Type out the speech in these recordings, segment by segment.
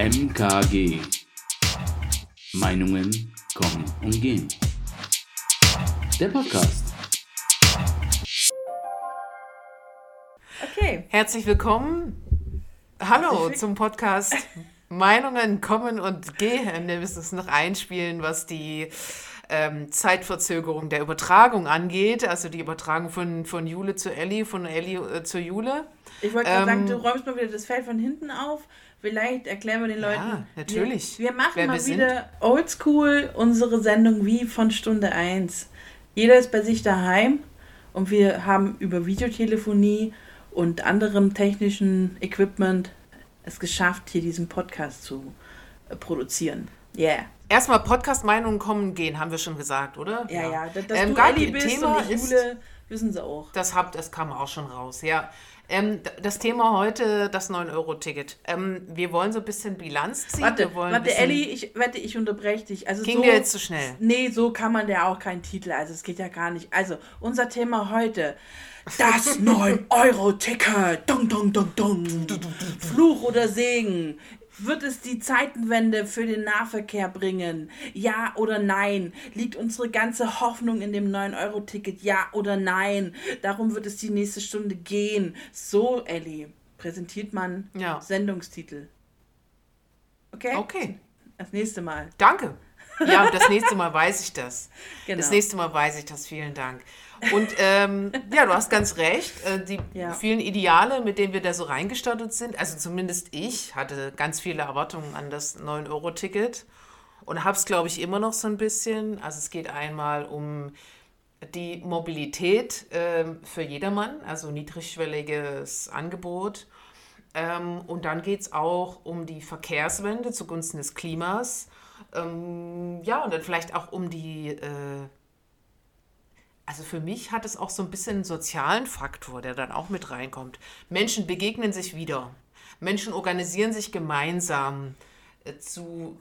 MKG. Meinungen kommen und gehen. Der Podcast. Okay. Herzlich willkommen. Hallo zum Podcast Meinungen kommen und gehen. Wir müssen es noch einspielen, was die ähm, Zeitverzögerung der Übertragung angeht. Also die Übertragung von, von Jule zu Ellie, von Ellie äh, zu Jule. Ich wollte gerade ähm, sagen, du räumst mal wieder das Feld von hinten auf. Vielleicht erklären wir den Leuten. Ja, natürlich. Wir, wir machen mal wieder oldschool unsere Sendung wie von Stunde 1. Jeder ist bei sich daheim und wir haben über Videotelefonie und anderem technischen Equipment es geschafft, hier diesen Podcast zu äh, produzieren. Yeah. Erstmal Podcast-Meinungen kommen gehen, haben wir schon gesagt, oder? Ja, ja. ja. Dass, ähm, du Ellie bist Thema und Jule, ist, wissen sie auch. Das, hab, das kam auch schon raus, ja. Ähm, das Thema heute, das 9-Euro-Ticket. Ähm, wir wollen so ein bisschen Bilanz ziehen. Warte, warte Elli, ich wette, ich unterbreche dich. Also ging so, dir jetzt zu so schnell? Nee, so kann man ja auch keinen Titel. Also es geht ja gar nicht. Also unser Thema heute. Das 9-Euro-Ticket. Dong, dong, dong, dong. Fluch oder Segen. Wird es die Zeitenwende für den Nahverkehr bringen? Ja oder nein? Liegt unsere ganze Hoffnung in dem 9-Euro-Ticket? Ja oder nein? Darum wird es die nächste Stunde gehen. So, Ellie, präsentiert man ja. Sendungstitel. Okay? Okay. Das nächste Mal. Danke. Ja, das nächste Mal weiß ich das. Genau. Das nächste Mal weiß ich das. Vielen Dank. Und ähm, ja, du hast ganz recht. Äh, die ja. vielen Ideale, mit denen wir da so reingestartet sind, also zumindest ich hatte ganz viele Erwartungen an das 9-Euro-Ticket und habe es, glaube ich, immer noch so ein bisschen. Also es geht einmal um die Mobilität äh, für jedermann, also niedrigschwelliges Angebot. Ähm, und dann geht es auch um die Verkehrswende zugunsten des Klimas. Ähm, ja, und dann vielleicht auch um die äh, also für mich hat es auch so ein bisschen einen sozialen Faktor, der dann auch mit reinkommt. Menschen begegnen sich wieder. Menschen organisieren sich gemeinsam äh, zu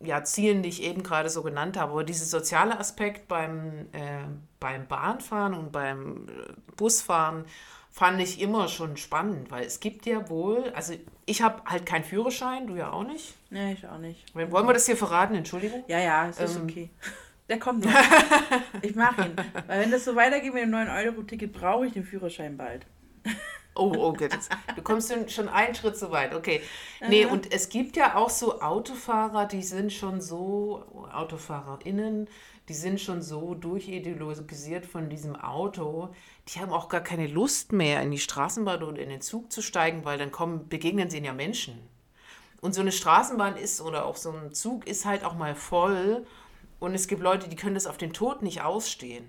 ja, Zielen, die ich eben gerade so genannt habe. Aber dieser soziale Aspekt beim, äh, beim Bahnfahren und beim äh, Busfahren fand ich immer schon spannend, weil es gibt ja wohl, also ich habe halt keinen Führerschein, du ja auch nicht. Nee, ich auch nicht. Wollen wir das hier verraten? Entschuldigung? Ja, ja, es ist ähm, okay. Der kommt noch. ich mache ihn. Weil wenn das so weitergeht mit dem 9-Euro-Ticket, brauche ich den Führerschein bald. Oh, okay. Das, du kommst schon einen Schritt zu weit. Okay. Nee, und es gibt ja auch so Autofahrer, die sind schon so, AutofahrerInnen, die sind schon so durchideologisiert von diesem Auto, die haben auch gar keine Lust mehr, in die Straßenbahn oder in den Zug zu steigen, weil dann kommen, begegnen sie ja Menschen. Und so eine Straßenbahn ist oder auch so ein Zug ist halt auch mal voll und es gibt Leute, die können das auf den Tod nicht ausstehen.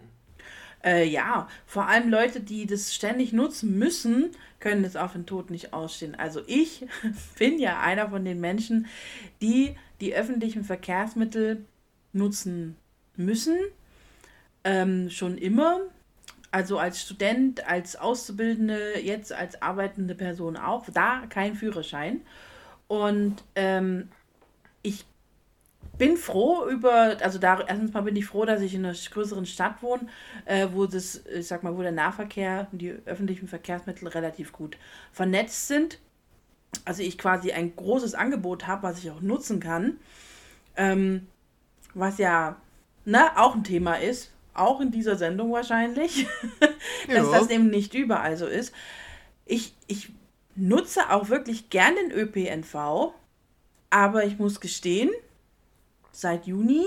Äh, ja, vor allem Leute, die das ständig nutzen müssen, können das auf den Tod nicht ausstehen. Also ich bin ja einer von den Menschen, die die öffentlichen Verkehrsmittel nutzen müssen. Ähm, schon immer. Also als Student, als Auszubildende, jetzt als arbeitende Person auch. Da kein Führerschein. Und ähm, ich bin froh über, also da erstens mal bin ich froh, dass ich in einer größeren Stadt wohne, äh, wo das, ich sag mal, wo der Nahverkehr und die öffentlichen Verkehrsmittel relativ gut vernetzt sind. Also ich quasi ein großes Angebot habe, was ich auch nutzen kann. Ähm, was ja ne, auch ein Thema ist, auch in dieser Sendung wahrscheinlich, dass das eben nicht überall so ist. Ich, ich nutze auch wirklich gern den ÖPNV, aber ich muss gestehen, seit Juni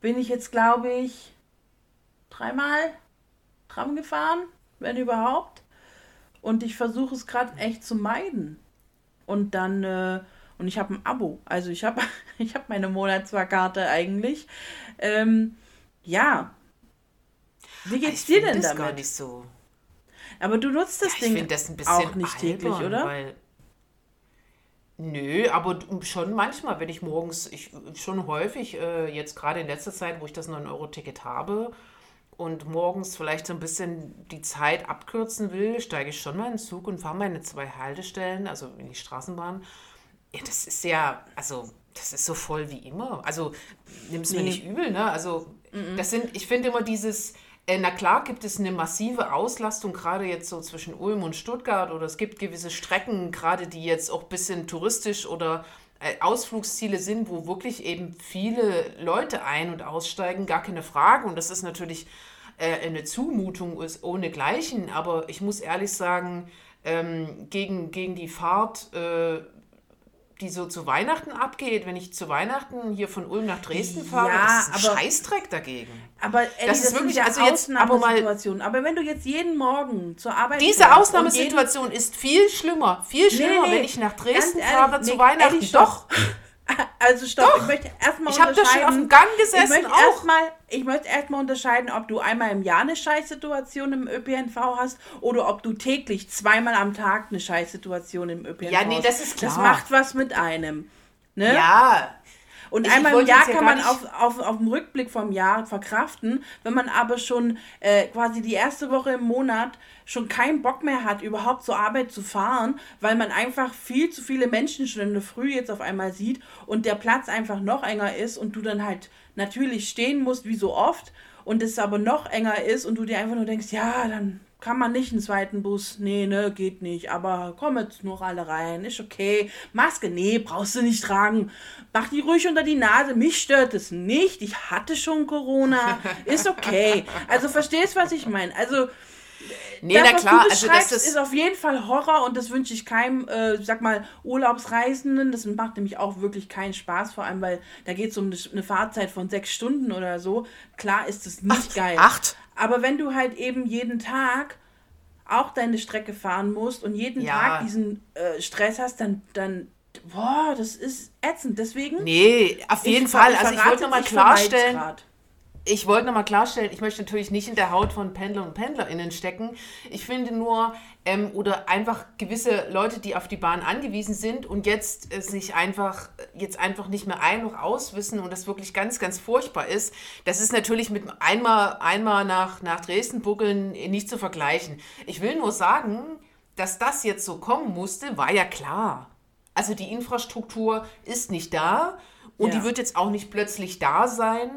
bin ich jetzt, glaube ich, dreimal Tram gefahren, wenn überhaupt. Und ich versuche es gerade echt zu meiden. Und dann, äh, und ich habe ein Abo. Also ich habe ich hab meine Monatsfahrkarte eigentlich. Ähm, ja. Wie geht's ich dir denn das damit? gar nicht so. Aber du nutzt das ja, Ding das auch nicht täglich, oder? Weil Nö, aber schon manchmal, wenn ich morgens, ich schon häufig, äh, jetzt gerade in letzter Zeit, wo ich das 9-Euro-Ticket habe und morgens vielleicht so ein bisschen die Zeit abkürzen will, steige ich schon mal in den Zug und fahre meine zwei Haltestellen, also in die Straßenbahn. Ja, das ist ja, also das ist so voll wie immer. Also nimm es mir nee. nicht übel, ne? Also das sind, ich finde immer dieses, Äh, na klar gibt es eine massive Auslastung, gerade jetzt so zwischen Ulm und Stuttgart oder es gibt gewisse Strecken, gerade die jetzt auch ein bisschen touristisch oder äh, Ausflugsziele sind, wo wirklich eben viele Leute ein- und aussteigen, gar keine Frage. Und das ist natürlich äh, eine Zumutung ist ohnegleichen. Aber ich muss ehrlich sagen, ähm, gegen, gegen die Fahrt äh, die so zu Weihnachten abgeht, wenn ich zu Weihnachten hier von Ulm nach Dresden fahre, ja, das ist ein aber, Scheißdreck dagegen. Aber Ellie, das, das ist wirklich also jetzt aber mal aber wenn du jetzt jeden Morgen zur Arbeit Diese Ausnahmesituation ist viel schlimmer, viel schlimmer, nee, nee, wenn ich nach Dresden ehrlich, fahre zu Weihnachten. Ehrlich, doch. Also stopp, Doch. ich möchte erstmal Ich habe da schon auf dem Gang gesessen ich möchte auch. Erst ich möchte erstmal unterscheiden, ob du einmal im Jahr eine Scheißsituation im ÖPNV hast oder ob du täglich zweimal am Tag eine Scheißsituation im ÖPNV hast. Ja, nee, das ist klar. Das macht was mit einem. Ne? Ja, und ich, einmal im Jahr kann man auf, auf, auf dem Rückblick vom Jahr verkraften. Wenn man aber schon äh, quasi die erste Woche im Monat schon keinen Bock mehr hat, überhaupt zur Arbeit zu fahren, weil man einfach viel zu viele Menschen schon in der Früh jetzt auf einmal sieht und der Platz einfach noch enger ist und du dann halt natürlich stehen musst, wie so oft, und es aber noch enger ist und du dir einfach nur denkst, ja, dann kann man nicht einen zweiten Bus? Nee, ne, geht nicht. Aber komm jetzt nur alle rein. Ist okay. Maske, nee, brauchst du nicht tragen. Mach die ruhig unter die Nase. Mich stört es nicht. Ich hatte schon Corona. Ist okay. Also verstehst, was ich meine? Also. Nee, das, na klar, also das ist, ist auf jeden Fall Horror und das wünsche ich keinem, äh, sag mal, Urlaubsreisenden. Das macht nämlich auch wirklich keinen Spaß, vor allem, weil da geht es um eine Fahrzeit von sechs Stunden oder so. Klar ist es nicht acht, geil. Acht? Aber wenn du halt eben jeden Tag auch deine Strecke fahren musst und jeden ja. Tag diesen äh, Stress hast, dann, dann, boah, das ist ätzend. Deswegen. Nee, auf jeden Fall. Also ich wollte nochmal klarstellen ich wollte nochmal klarstellen, ich möchte natürlich nicht in der Haut von Pendler und PendlerInnen stecken. Ich finde nur, ähm, oder einfach gewisse Leute, die auf die Bahn angewiesen sind und jetzt äh, sich einfach, jetzt einfach nicht mehr ein- noch auswissen und das wirklich ganz, ganz furchtbar ist, das ist natürlich mit einmal, einmal nach, nach Dresden buckeln nicht zu vergleichen. Ich will nur sagen, dass das jetzt so kommen musste, war ja klar. Also die Infrastruktur ist nicht da und ja. die wird jetzt auch nicht plötzlich da sein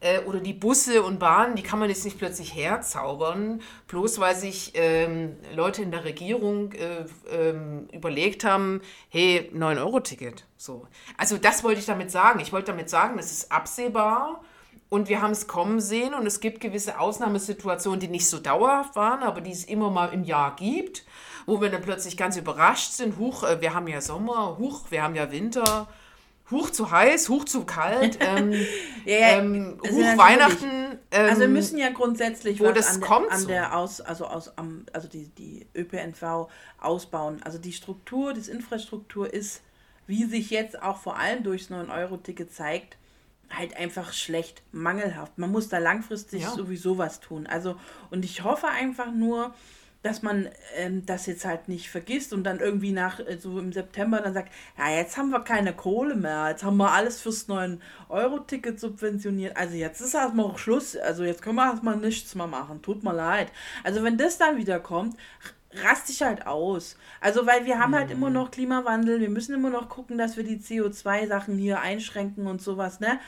äh, oder die Busse und Bahnen, die kann man jetzt nicht plötzlich herzaubern, bloß weil sich ähm, Leute in der Regierung äh, ähm, überlegt haben, hey, 9-Euro-Ticket. So. Also das wollte ich damit sagen. Ich wollte damit sagen, es ist absehbar und wir haben es kommen sehen und es gibt gewisse Ausnahmesituationen, die nicht so dauerhaft waren, aber die es immer mal im Jahr gibt, wo wir dann plötzlich ganz überrascht sind, huch, äh, wir haben ja Sommer, huch, wir haben ja Winter hoch zu heiß, hoch zu kalt, ähm, ja, ähm, hoch Weihnachten. Ähm, also wir müssen ja grundsätzlich wo das an, kommt der, an der Aus, also aus, also die, die ÖPNV ausbauen. Also die Struktur, die Infrastruktur ist, wie sich jetzt auch vor allem durchs 9-Euro-Ticket zeigt, halt einfach schlecht, mangelhaft. Man muss da langfristig ja. sowieso was tun. Also, und ich hoffe einfach nur, dass man ähm, das jetzt halt nicht vergisst und dann irgendwie nach, äh, so im September dann sagt, ja, jetzt haben wir keine Kohle mehr, jetzt haben wir alles fürs 9-Euro-Ticket subventioniert. Also jetzt ist erstmal auch Schluss, also jetzt können wir erstmal nichts mehr machen, tut mir leid. Also wenn das dann wieder kommt, raste ich halt aus. Also, weil wir haben halt immer mhm. noch Klimawandel, wir müssen immer noch gucken, dass wir die CO2-Sachen hier einschränken und sowas, ne?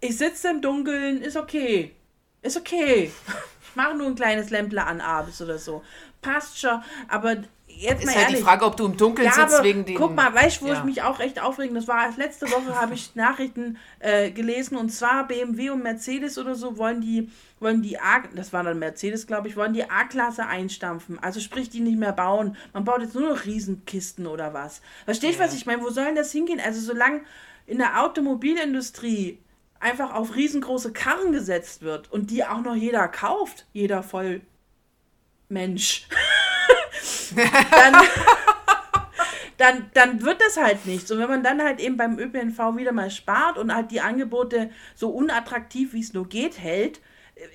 Ich sitze im Dunkeln, ist okay. Ist okay. Ich mache nur ein kleines Lämpler an abends oder so. Passt schon. Aber jetzt ist mal halt ehrlich. die Frage, ob du im Dunkeln ja, sitzt wegen den. Guck mal, weißt du, wo ja. ich mich auch echt aufregen? Das war letzte Woche habe ich Nachrichten äh, gelesen und zwar BMW und Mercedes oder so wollen die wollen die A, das war dann Mercedes, glaube ich, wollen die A-Klasse einstampfen. Also sprich, die nicht mehr bauen. Man baut jetzt nur noch Riesenkisten oder was. Verstehst du, ja. was ich meine? Wo sollen das hingehen? Also solange in der Automobilindustrie einfach auf riesengroße Karren gesetzt wird und die auch noch jeder kauft, jeder voll Mensch, dann, dann, dann wird das halt nichts. Und wenn man dann halt eben beim ÖPNV wieder mal spart und halt die Angebote so unattraktiv wie es nur geht hält,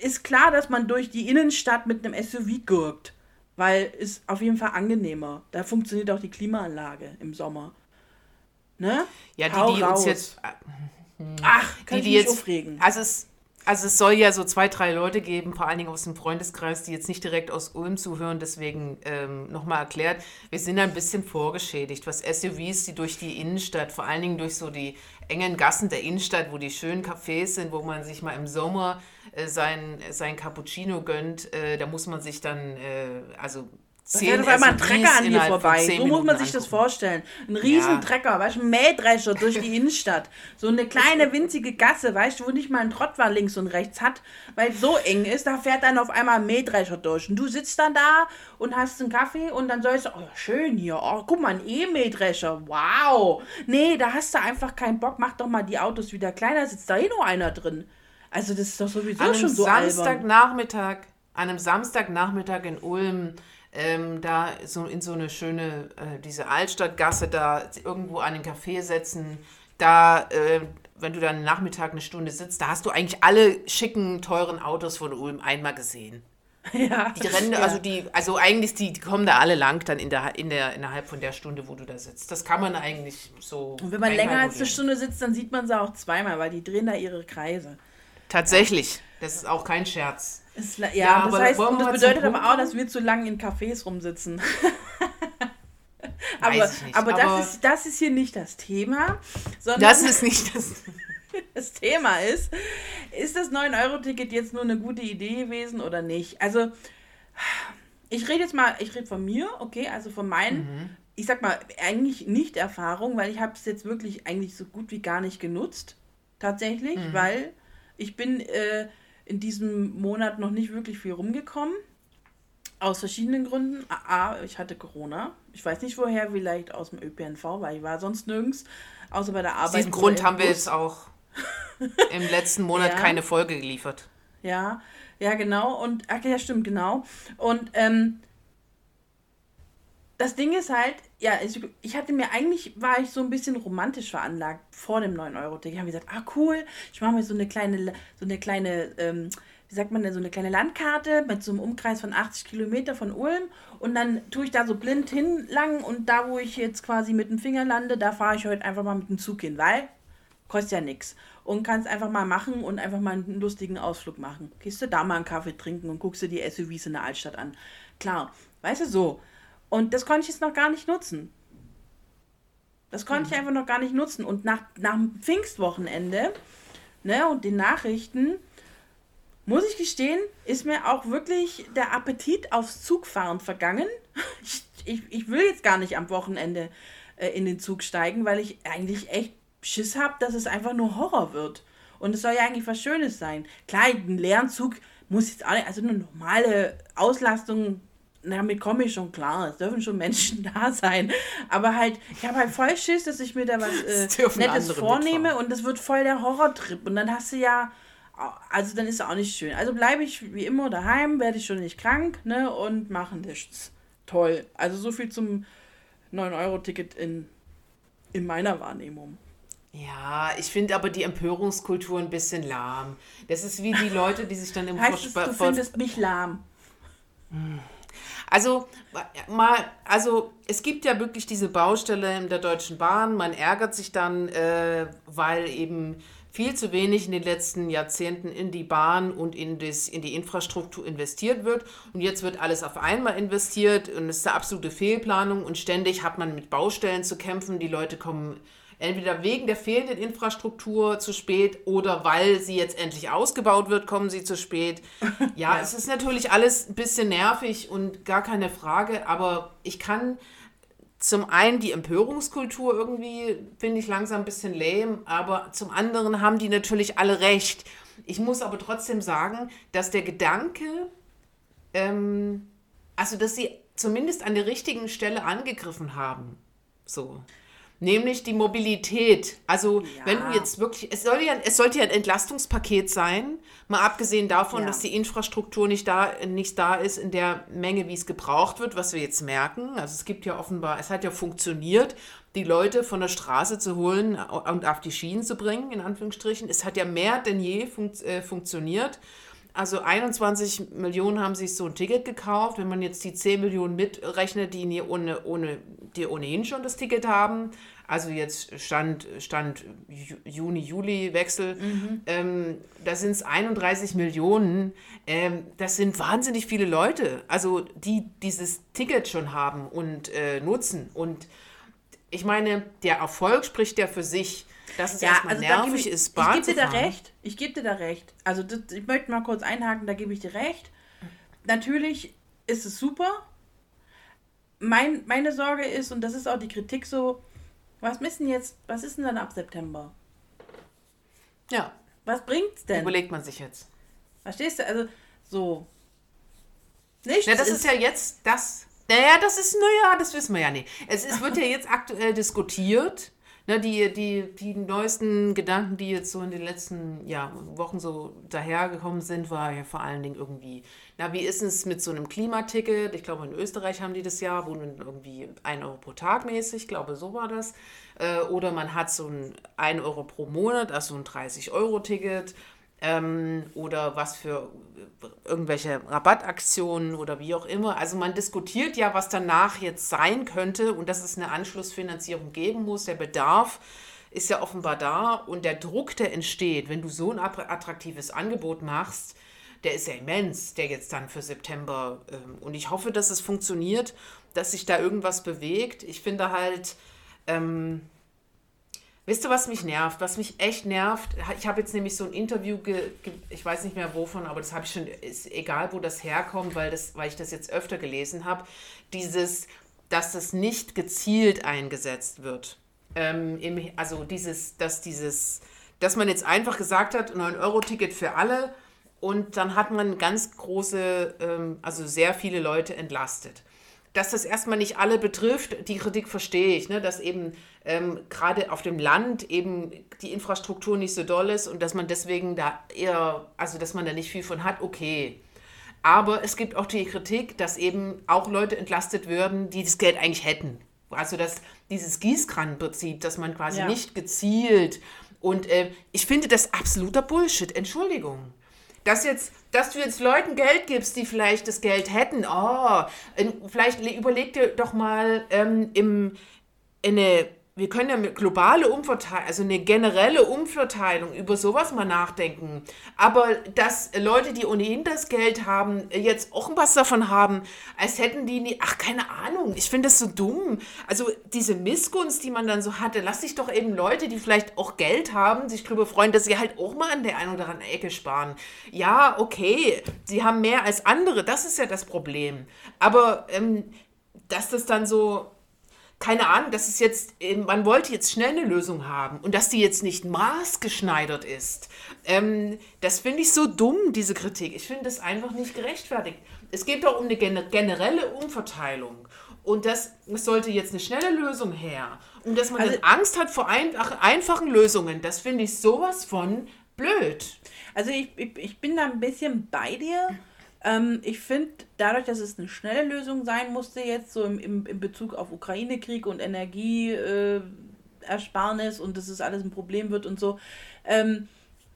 ist klar, dass man durch die Innenstadt mit einem SUV gurkt. Weil es auf jeden Fall angenehmer. Da funktioniert auch die Klimaanlage im Sommer. Ne? Ja, die, die uns jetzt. Ach, kann die, die jetzt aufregen. Also es, Also es soll ja so zwei, drei Leute geben, vor allen Dingen aus dem Freundeskreis, die jetzt nicht direkt aus Ulm zuhören. Deswegen ähm, nochmal erklärt, wir sind ein bisschen vorgeschädigt, was SUVs, die durch die Innenstadt, vor allen Dingen durch so die engen Gassen der Innenstadt, wo die schönen Cafés sind, wo man sich mal im Sommer äh, sein, sein Cappuccino gönnt, äh, da muss man sich dann, äh, also da fährt auf einmal ein Trecker an dir vorbei. So muss man sich das vorstellen. Ein riesen ja. Trecker, weißt du, ein Mähdrescher durch die Innenstadt. So eine kleine winzige Gasse, weißt du, wo nicht mal ein Trottwar links und rechts hat, weil es so eng ist, da fährt dann auf einmal ein Mähdrescher durch. Und du sitzt dann da und hast einen Kaffee und dann sollst du, oh, schön hier, oh, guck mal, ein E-Mähdrescher, wow. Nee, da hast du einfach keinen Bock, mach doch mal die Autos wieder kleiner, sitzt da eh nur einer drin. Also das ist doch sowieso an schon so Samstagnachmittag, An einem Samstagnachmittag in Ulm ähm, da so in so eine schöne, äh, diese Altstadtgasse da irgendwo an den Café setzen, da, äh, wenn du dann Nachmittag eine Stunde sitzt, da hast du eigentlich alle schicken, teuren Autos von Ulm einmal gesehen. Ja. Die rennen, ja. also die, also eigentlich die, die kommen da alle lang dann in der, in der, innerhalb von der Stunde, wo du da sitzt. Das kann man eigentlich so. Und wenn man länger als eine Stunde sitzt, dann sieht man sie auch zweimal, weil die drehen da ihre Kreise. Tatsächlich. Das ist auch kein Scherz. Ist, ja, ja, das heißt, das bedeutet aber auch, dass wir zu lange in Cafés rumsitzen. aber aber, das, ist, das ist hier nicht das Thema. Sondern das ist nicht das. das Thema ist, ist das 9-Euro-Ticket jetzt nur eine gute Idee gewesen oder nicht? Also, ich rede jetzt mal, ich rede von mir, okay, also von meinen, mhm. ich sag mal, eigentlich nicht Erfahrung, weil ich habe es jetzt wirklich eigentlich so gut wie gar nicht genutzt. Tatsächlich, mhm. weil ich bin äh, in diesem Monat noch nicht wirklich viel rumgekommen. Aus verschiedenen Gründen. A, ich hatte Corona. Ich weiß nicht woher, vielleicht aus dem ÖPNV, weil ich war sonst nirgends, außer bei der Arbeit. Aus diesem Grund haben wir jetzt auch im letzten Monat ja. keine Folge geliefert. Ja, ja, genau. Und, ach ja, stimmt, genau. Und ähm, das Ding ist halt, ja, ich hatte mir eigentlich, war ich so ein bisschen romantisch veranlagt vor dem 9-Euro-Ticket. Ich habe gesagt, ah cool, ich mache mir so eine kleine, so eine kleine, ähm, wie sagt man denn, so eine kleine Landkarte mit so einem Umkreis von 80 Kilometer von Ulm und dann tue ich da so blind hinlang und da, wo ich jetzt quasi mit dem Finger lande, da fahre ich heute einfach mal mit dem Zug hin, weil kostet ja nichts und kannst einfach mal machen und einfach mal einen lustigen Ausflug machen. Gehst du da mal einen Kaffee trinken und guckst dir die SUVs in der Altstadt an. Klar, weißt du so. Und das konnte ich jetzt noch gar nicht nutzen. Das konnte mhm. ich einfach noch gar nicht nutzen. Und nach, nach dem Pfingstwochenende ne, und den Nachrichten, muss ich gestehen, ist mir auch wirklich der Appetit aufs Zugfahren vergangen. Ich, ich, ich will jetzt gar nicht am Wochenende äh, in den Zug steigen, weil ich eigentlich echt Schiss habe, dass es einfach nur Horror wird. Und es soll ja eigentlich was Schönes sein. Klar, ein leeren Zug muss jetzt alle, also eine normale Auslastung damit komme ich schon klar. Es dürfen schon Menschen da sein. Aber halt, ich habe halt voll Schiss, dass ich mir da was äh, Nettes vornehme und das wird voll der Horrortrip. Und dann hast du ja, also dann ist es auch nicht schön. Also bleibe ich wie immer daheim, werde ich schon nicht krank, ne, und mache nichts. Toll. Also so viel zum 9-Euro-Ticket in, in meiner Wahrnehmung. Ja, ich finde aber die Empörungskultur ein bisschen lahm. Das ist wie die Leute, die sich dann im heißt es, du findest mich lahm. Also, mal, also es gibt ja wirklich diese Baustelle in der Deutschen Bahn. Man ärgert sich dann, äh, weil eben viel zu wenig in den letzten Jahrzehnten in die Bahn und in, das, in die Infrastruktur investiert wird. Und jetzt wird alles auf einmal investiert und es ist eine absolute Fehlplanung und ständig hat man mit Baustellen zu kämpfen. Die Leute kommen entweder wegen der fehlenden Infrastruktur zu spät oder weil sie jetzt endlich ausgebaut wird, kommen sie zu spät. Ja, ja, es ist natürlich alles ein bisschen nervig und gar keine Frage, aber ich kann zum einen die Empörungskultur irgendwie, finde ich langsam ein bisschen lame, aber zum anderen haben die natürlich alle recht. Ich muss aber trotzdem sagen, dass der Gedanke, ähm, also dass sie zumindest an der richtigen Stelle angegriffen haben. So. Nämlich die Mobilität. Also ja. wenn du jetzt wirklich, es, soll ja, es sollte ja ein Entlastungspaket sein, mal abgesehen davon, ja. dass die Infrastruktur nicht da, nicht da ist in der Menge, wie es gebraucht wird, was wir jetzt merken. Also es gibt ja offenbar, es hat ja funktioniert, die Leute von der Straße zu holen und auf die Schienen zu bringen, in Anführungsstrichen. Es hat ja mehr denn je fun äh, funktioniert. Also 21 Millionen haben sich so ein Ticket gekauft. Wenn man jetzt die 10 Millionen mitrechnet, die, nie ohne, ohne, die ohnehin schon das Ticket haben, also jetzt Stand, Stand Juni, Juli Wechsel, mhm. ähm, da sind es 31 Millionen. Ähm, das sind wahnsinnig viele Leute, also die dieses Ticket schon haben und äh, nutzen. Und ich meine, der Erfolg spricht ja für sich dass es ja, erstmal also nervig ich, ist, Bahn Ich gebe dir da recht. Ich gebe dir da recht. Also das, ich möchte mal kurz einhaken, da gebe ich dir recht. Natürlich ist es super. Mein, meine Sorge ist, und das ist auch die Kritik so, was müssen jetzt, was ist denn dann ab September? Ja. Was bringt's denn? Überlegt man sich jetzt. Verstehst du? Also, so. Nichts ja, das ist, ist ja jetzt das. Naja, das ist, naja, das wissen wir ja nicht. Es, es wird ja jetzt aktuell diskutiert na, die, die, die neuesten Gedanken, die jetzt so in den letzten ja, Wochen so dahergekommen sind, war ja vor allen Dingen irgendwie, na, wie ist es mit so einem Klimaticket? Ich glaube, in Österreich haben die das ja, wo irgendwie 1 Euro pro Tag mäßig, ich glaube, so war das. Äh, oder man hat so ein 1 Euro pro Monat, also ein 30-Euro-Ticket ähm, oder was für irgendwelche Rabattaktionen oder wie auch immer. Also man diskutiert ja, was danach jetzt sein könnte und dass es eine Anschlussfinanzierung geben muss. Der Bedarf ist ja offenbar da und der Druck, der entsteht, wenn du so ein attraktives Angebot machst, der ist ja immens, der jetzt dann für September. Ähm, und ich hoffe, dass es funktioniert, dass sich da irgendwas bewegt. Ich finde halt, ähm, Wisst ihr, was mich nervt? Was mich echt nervt? Ich habe jetzt nämlich so ein Interview, ich weiß nicht mehr wovon, aber das habe ich schon, ist egal, wo das herkommt, weil, das, weil ich das jetzt öfter gelesen habe. Dieses, dass das nicht gezielt eingesetzt wird. Ähm, im, also dieses, dass dieses, dass man jetzt einfach gesagt hat, 9-Euro-Ticket für alle und dann hat man ganz große, ähm, also sehr viele Leute entlastet dass das erstmal nicht alle betrifft, die Kritik verstehe ich, ne? dass eben ähm, gerade auf dem Land eben die Infrastruktur nicht so doll ist und dass man deswegen da eher, also dass man da nicht viel von hat, okay. Aber es gibt auch die Kritik, dass eben auch Leute entlastet werden, die das Geld eigentlich hätten. Also dass dieses Gießkranenprinzip, dass man quasi ja. nicht gezielt und äh, ich finde das absoluter Bullshit, Entschuldigung dass jetzt, dass du jetzt Leuten Geld gibst, die vielleicht das Geld hätten, oh, vielleicht überleg dir doch mal ähm, im, in eine wir können ja mit globale Umverteilung, also eine generelle Umverteilung über sowas mal nachdenken. Aber dass Leute, die ohnehin das Geld haben, jetzt auch was davon haben, als hätten die nie, ach, keine Ahnung, ich finde das so dumm. Also diese Missgunst, die man dann so hatte, lass sich doch eben Leute, die vielleicht auch Geld haben, sich darüber freuen, dass sie halt auch mal an der einen oder anderen Ecke sparen. Ja, okay, sie haben mehr als andere, das ist ja das Problem. Aber ähm, dass das dann so keine Ahnung, dass es jetzt, man wollte jetzt schnell eine Lösung haben und dass die jetzt nicht maßgeschneidert ist. Ähm, das finde ich so dumm, diese Kritik. Ich finde das einfach nicht gerechtfertigt. Es geht doch um eine generelle Umverteilung. Und das, das sollte jetzt eine schnelle Lösung her. Und dass man also, Angst hat vor ein, einfachen Lösungen, das finde ich sowas von blöd. Also ich, ich, ich bin da ein bisschen bei dir. Ähm, ich finde, dadurch, dass es eine schnelle Lösung sein musste, jetzt so im, im, im Bezug auf Ukraine-Krieg und Energieersparnis äh, und dass es alles ein Problem wird und so, ähm,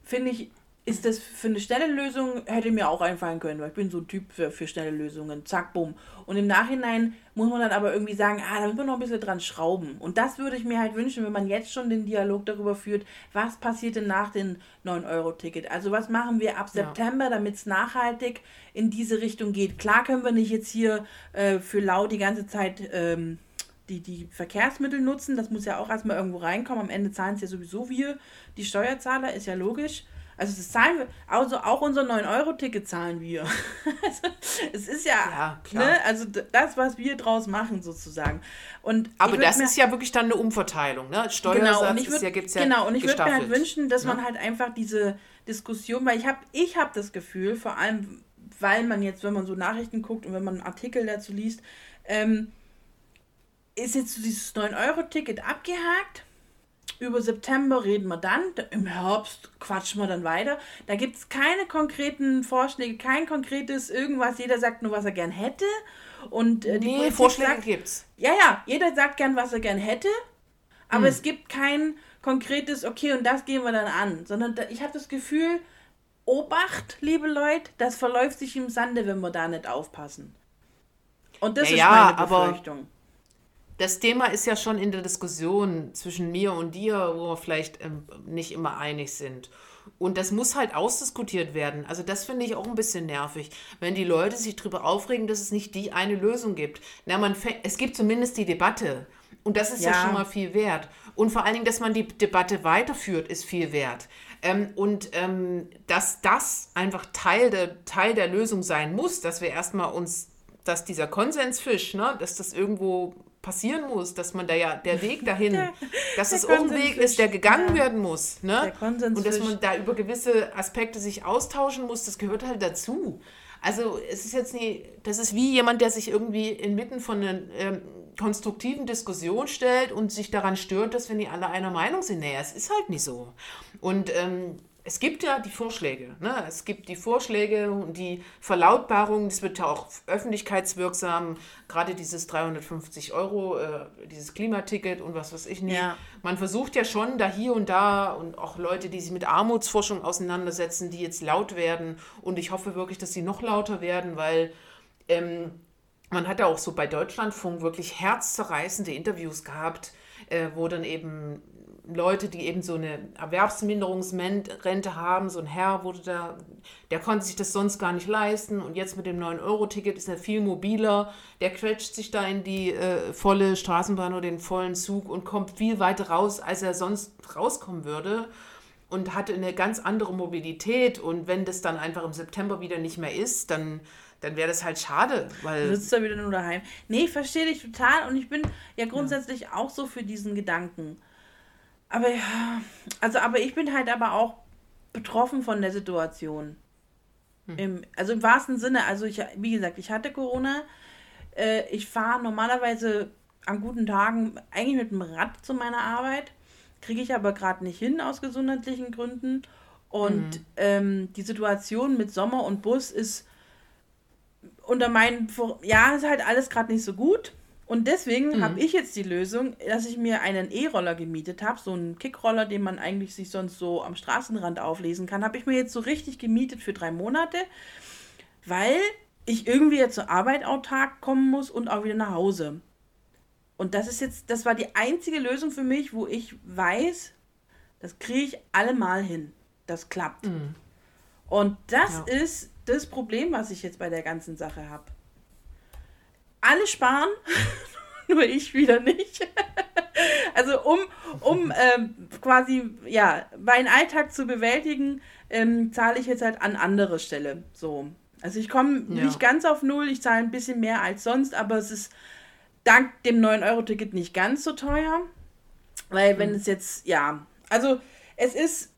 finde ich, ist das für eine schnelle Lösung, hätte mir auch einfallen können, weil ich bin so ein Typ für, für schnelle Lösungen. Zack, bumm. Und im Nachhinein muss man dann aber irgendwie sagen, ah, da müssen wir noch ein bisschen dran schrauben. Und das würde ich mir halt wünschen, wenn man jetzt schon den Dialog darüber führt, was passiert denn nach dem 9-Euro-Ticket? Also was machen wir ab September, ja. damit es nachhaltig in diese Richtung geht? Klar können wir nicht jetzt hier äh, für lau die ganze Zeit... Ähm, die, die Verkehrsmittel nutzen, das muss ja auch erstmal irgendwo reinkommen. Am Ende zahlen es ja sowieso wir, die Steuerzahler, ist ja logisch. Also das zahlen wir, also auch unser 9-Euro-Ticket zahlen wir. also, es ist ja, ja ne, also das, was wir draus machen sozusagen. Und Aber das mir, ist ja wirklich dann eine Umverteilung, ne? Steuersatz genau, und ich würd, ja, gibt's ja Genau, und ich würde mir halt wünschen, dass ne? man halt einfach diese Diskussion, weil ich habe ich hab das Gefühl, vor allem, weil man jetzt, wenn man so Nachrichten guckt und wenn man einen Artikel dazu liest, ähm, ist jetzt so dieses 9-Euro-Ticket abgehakt über September reden wir dann, im Herbst quatschen wir dann weiter. Da gibt es keine konkreten Vorschläge, kein konkretes irgendwas. Jeder sagt nur, was er gern hätte. Und äh, die nee, Politik Vorschläge sagt, gibt's. Ja, ja, jeder sagt gern, was er gern hätte. Aber hm. es gibt kein konkretes, okay, und das gehen wir dann an. Sondern da, ich habe das Gefühl, Obacht, liebe Leute, das verläuft sich im Sande, wenn wir da nicht aufpassen. Und das ja, ist meine Befürchtung. Das Thema ist ja schon in der Diskussion zwischen mir und dir, wo wir vielleicht ähm, nicht immer einig sind. Und das muss halt ausdiskutiert werden. Also das finde ich auch ein bisschen nervig, wenn die Leute sich darüber aufregen, dass es nicht die eine Lösung gibt. Na, man es gibt zumindest die Debatte. Und das ist ja. ja schon mal viel wert. Und vor allen Dingen, dass man die Debatte weiterführt, ist viel wert. Ähm, und ähm, dass das einfach Teil der, Teil der Lösung sein muss, dass wir erstmal uns, dass dieser Konsensfisch, ne, dass das irgendwo passieren muss, dass man da ja der Weg dahin, der, dass es auch ein Weg ist, der gegangen ja. werden muss, ne? Und dass man da über gewisse Aspekte sich austauschen muss, das gehört halt dazu. Also es ist jetzt nie, das ist wie jemand, der sich irgendwie inmitten von einer ähm, konstruktiven Diskussion stellt und sich daran stört, dass wir nicht alle einer Meinung sind. Naja, es ist halt nicht so. Und ähm, es gibt ja die Vorschläge. Ne? Es gibt die Vorschläge und die Verlautbarung. Es wird ja auch öffentlichkeitswirksam. Gerade dieses 350 Euro, äh, dieses Klimaticket und was weiß ich nicht. Ja. Man versucht ja schon da hier und da und auch Leute, die sich mit Armutsforschung auseinandersetzen, die jetzt laut werden. Und ich hoffe wirklich, dass sie noch lauter werden, weil ähm, man hat ja auch so bei Deutschlandfunk wirklich herzzerreißende Interviews gehabt, äh, wo dann eben Leute, die eben so eine Erwerbsminderungsrente haben, so ein Herr wurde da, der konnte sich das sonst gar nicht leisten und jetzt mit dem 9-Euro-Ticket ist er viel mobiler, der quetscht sich da in die äh, volle Straßenbahn oder den vollen Zug und kommt viel weiter raus, als er sonst rauskommen würde und hatte eine ganz andere Mobilität und wenn das dann einfach im September wieder nicht mehr ist, dann dann wäre das halt schade, weil. Du sitzt da wieder nur daheim. Nee, ich verstehe dich total und ich bin ja grundsätzlich ja. auch so für diesen Gedanken. Aber ja, also, aber ich bin halt aber auch betroffen von der Situation. Hm. Im, also im wahrsten Sinne, also ich, wie gesagt, ich hatte Corona. Äh, ich fahre normalerweise an guten Tagen eigentlich mit dem Rad zu meiner Arbeit. Kriege ich aber gerade nicht hin aus gesundheitlichen Gründen. Und mhm. ähm, die Situation mit Sommer und Bus ist unter meinen, ja, ist halt alles gerade nicht so gut. Und deswegen mhm. habe ich jetzt die Lösung, dass ich mir einen E-Roller gemietet habe, so einen Kickroller, den man eigentlich sich sonst so am Straßenrand auflesen kann, habe ich mir jetzt so richtig gemietet für drei Monate, weil ich irgendwie jetzt zur Arbeit autark kommen muss und auch wieder nach Hause. Und das ist jetzt, das war die einzige Lösung für mich, wo ich weiß, das kriege ich allemal hin. Das klappt. Mhm. Und das ja. ist das Problem, was ich jetzt bei der ganzen Sache habe. Alle sparen, nur ich wieder nicht. also um, um ähm, quasi, ja, meinen Alltag zu bewältigen, ähm, zahle ich jetzt halt an andere Stelle. So. Also ich komme ja. nicht ganz auf Null, ich zahle ein bisschen mehr als sonst, aber es ist dank dem 9-Euro-Ticket nicht ganz so teuer. Weil wenn mhm. es jetzt, ja, also es ist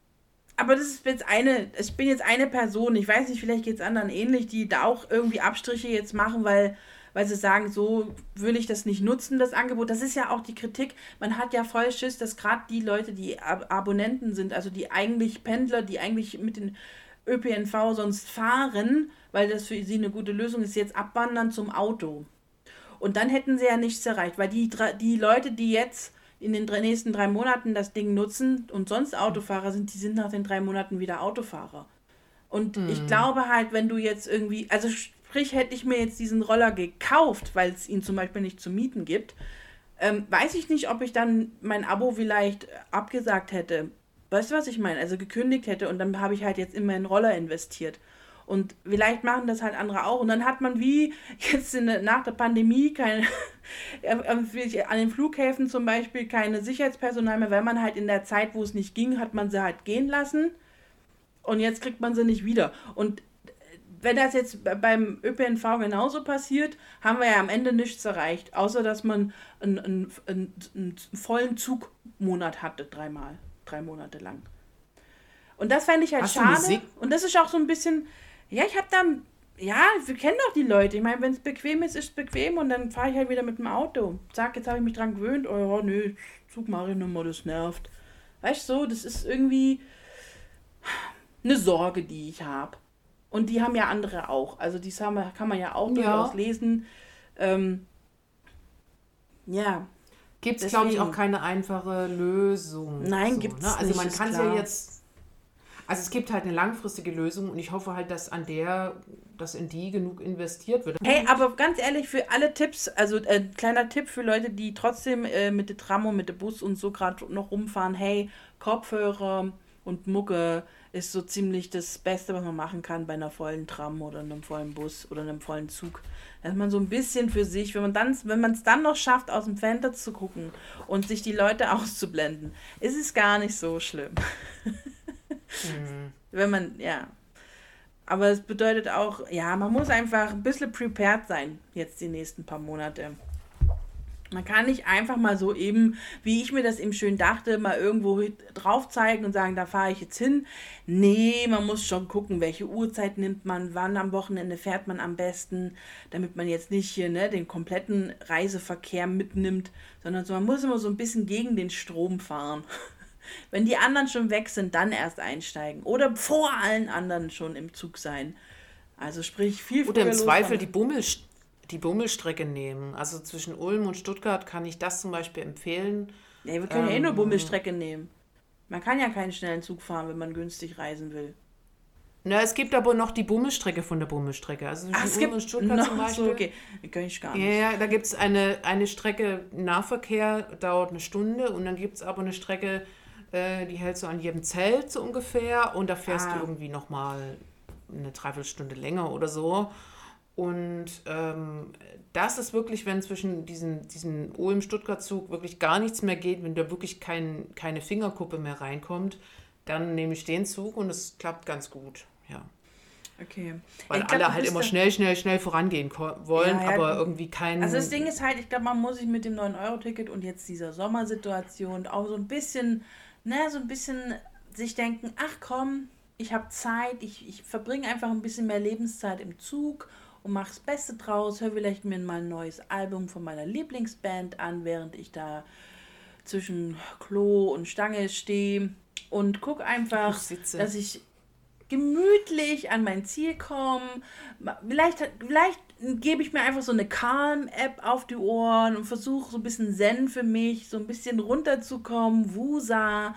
aber das ist jetzt eine, ich bin jetzt eine Person, ich weiß nicht, vielleicht geht es anderen ähnlich, die da auch irgendwie Abstriche jetzt machen, weil, weil sie sagen, so will ich das nicht nutzen, das Angebot. Das ist ja auch die Kritik. Man hat ja voll Schiss, dass gerade die Leute, die Ab Abonnenten sind, also die eigentlich Pendler, die eigentlich mit den ÖPNV sonst fahren, weil das für sie eine gute Lösung ist, jetzt abwandern zum Auto. Und dann hätten sie ja nichts erreicht, weil die, die Leute, die jetzt in den nächsten drei Monaten das Ding nutzen und sonst Autofahrer sind, die sind nach den drei Monaten wieder Autofahrer. Und mhm. ich glaube halt, wenn du jetzt irgendwie, also sprich, hätte ich mir jetzt diesen Roller gekauft, weil es ihn zum Beispiel nicht zu mieten gibt, ähm, weiß ich nicht, ob ich dann mein Abo vielleicht abgesagt hätte. Weißt du, was ich meine? Also gekündigt hätte und dann habe ich halt jetzt in meinen Roller investiert. Und vielleicht machen das halt andere auch. Und dann hat man wie jetzt in, nach der Pandemie keine, an den Flughäfen zum Beispiel keine Sicherheitspersonal mehr, weil man halt in der Zeit, wo es nicht ging, hat man sie halt gehen lassen. Und jetzt kriegt man sie nicht wieder. Und wenn das jetzt beim ÖPNV genauso passiert, haben wir ja am Ende nichts erreicht, außer dass man einen, einen, einen, einen vollen Zugmonat hatte, dreimal, drei Monate lang. Und das fände ich halt Hast schade. Und das ist auch so ein bisschen, ja, ich habe da, ja, wir kennen doch die Leute. Ich meine, wenn es bequem ist, ist es bequem und dann fahre ich halt wieder mit dem Auto. Sag, jetzt habe ich mich dran gewöhnt. Oh ja, nö, Zug mache ich nicht mehr, das nervt. Weißt du, so, das ist irgendwie eine Sorge, die ich habe. Und die haben ja andere auch. Also die kann man ja auch durchaus lesen. Ähm, ja. Gibt es, glaube ich, auch keine einfache Lösung. Nein, so, gibt es ne? Also man kann es ja jetzt Also es gibt halt eine langfristige Lösung und ich hoffe halt, dass an der, dass in die genug investiert wird. Hey, aber ganz ehrlich, für alle Tipps, also äh, kleiner Tipp für Leute, die trotzdem äh, mit der Tram und mit dem Bus und so gerade noch rumfahren, hey, Kopfhörer und Mucke ist so ziemlich das Beste, was man machen kann bei einer vollen Tram oder einem vollen Bus oder einem vollen Zug. Dass man so ein bisschen für sich, wenn man dann, wenn man es dann noch schafft, aus dem Fenster zu gucken und sich die Leute auszublenden, ist es gar nicht so schlimm. mhm. Wenn man, ja. Aber es bedeutet auch, ja, man muss einfach ein bisschen prepared sein, jetzt die nächsten paar Monate. Man kann nicht einfach mal so eben, wie ich mir das eben schön dachte, mal irgendwo drauf zeigen und sagen, da fahre ich jetzt hin. Nee, man muss schon gucken, welche Uhrzeit nimmt man, wann am Wochenende fährt man am besten, damit man jetzt nicht hier ne, den kompletten Reiseverkehr mitnimmt, sondern so, man muss immer so ein bisschen gegen den Strom fahren. Wenn die anderen schon weg sind, dann erst einsteigen. Oder vor allen anderen schon im Zug sein. Also sprich viel Oder im Zweifel die Bummel die Bummelstrecke nehmen. Also zwischen Ulm und Stuttgart kann ich das zum Beispiel empfehlen. Ja, wir können ähm, ja eh nur ähm, Bummelstrecke nehmen. Man kann ja keinen schnellen Zug fahren, wenn man günstig reisen will. Na, es gibt aber noch die Bummelstrecke von der Bummelstrecke. Also zwischen Ach, es Ulm gibt und Stuttgart noch, zum Beispiel. So, okay, kann ich gar nicht. Ja, da gibt es eine, eine Strecke Nahverkehr, dauert eine Stunde und dann gibt es aber eine Strecke, äh, die hält so an jedem Zelt so ungefähr und da fährst ah. du irgendwie nochmal eine Dreiviertelstunde länger oder so. Und ähm, das ist wirklich, wenn zwischen diesen, diesem Ulm-Stuttgart-Zug wirklich gar nichts mehr geht, wenn da wirklich kein, keine Fingerkuppe mehr reinkommt, dann nehme ich den Zug und es klappt ganz gut. Ja. Okay. Weil glaub, alle halt immer schnell, schnell, schnell vorangehen wollen, ja, ja, aber irgendwie kein. Also das Ding ist halt, ich glaube, man muss sich mit dem 9-Euro-Ticket und jetzt dieser Sommersituation auch so ein bisschen, ne, so ein bisschen sich denken, ach komm, ich habe Zeit, ich, ich verbringe einfach ein bisschen mehr Lebenszeit im Zug und mach das Beste draus. Hör vielleicht mir mal ein neues Album von meiner Lieblingsband an, während ich da zwischen Klo und Stange stehe und guck einfach, dass ich gemütlich an mein Ziel komme. Vielleicht, vielleicht gebe ich mir einfach so eine Calm-App auf die Ohren und versuche so ein bisschen Zen für mich, so ein bisschen runterzukommen, Wusa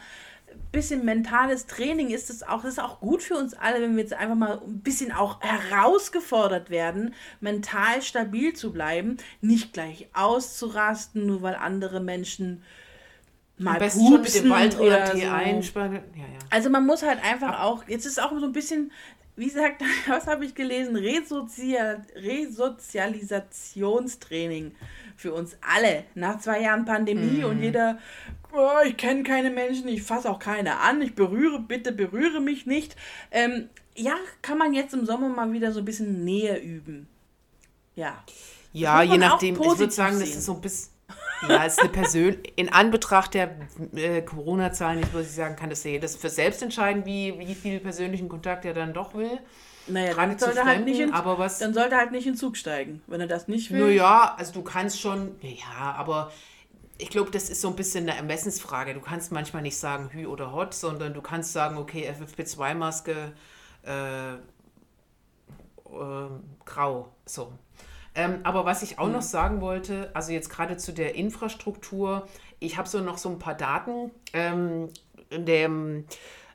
bisschen mentales Training ist es auch, das ist auch gut für uns alle, wenn wir jetzt einfach mal ein bisschen auch herausgefordert werden, mental stabil zu bleiben, nicht gleich auszurasten, nur weil andere Menschen mal Am schon mit dem Waldreher so. einspannen. Ja, ja. Also man muss halt einfach auch, jetzt ist auch so ein bisschen, wie gesagt, was habe ich gelesen? Resozial, Resozialisationstraining für uns alle nach zwei Jahren Pandemie mm. und jeder oh, ich kenne keine Menschen, ich fasse auch keine an, ich berühre, bitte berühre mich nicht. Ähm, ja, kann man jetzt im Sommer mal wieder so ein bisschen Nähe üben. Ja. Ja, je nachdem, ich würde sagen, sehen. das ist so ein bisschen. Ja, ist eine Persön in Anbetracht der äh, Corona-Zahlen, ich würde sagen, kann das ja das für selbst entscheiden, wie, wie viel persönlichen Kontakt er dann doch will. Naja, dann sollte, Fremden, halt nicht in, aber was, dann sollte er halt nicht in Zug steigen, wenn er das nicht will. Naja, also du kannst schon, ja, aber ich glaube, das ist so ein bisschen eine Ermessensfrage. Du kannst manchmal nicht sagen Hü oder Hot, sondern du kannst sagen, okay, FFP2-Maske äh, äh, grau. So. Ähm, aber was ich auch mhm. noch sagen wollte, also jetzt gerade zu der Infrastruktur, ich habe so noch so ein paar Daten. Ähm, in dem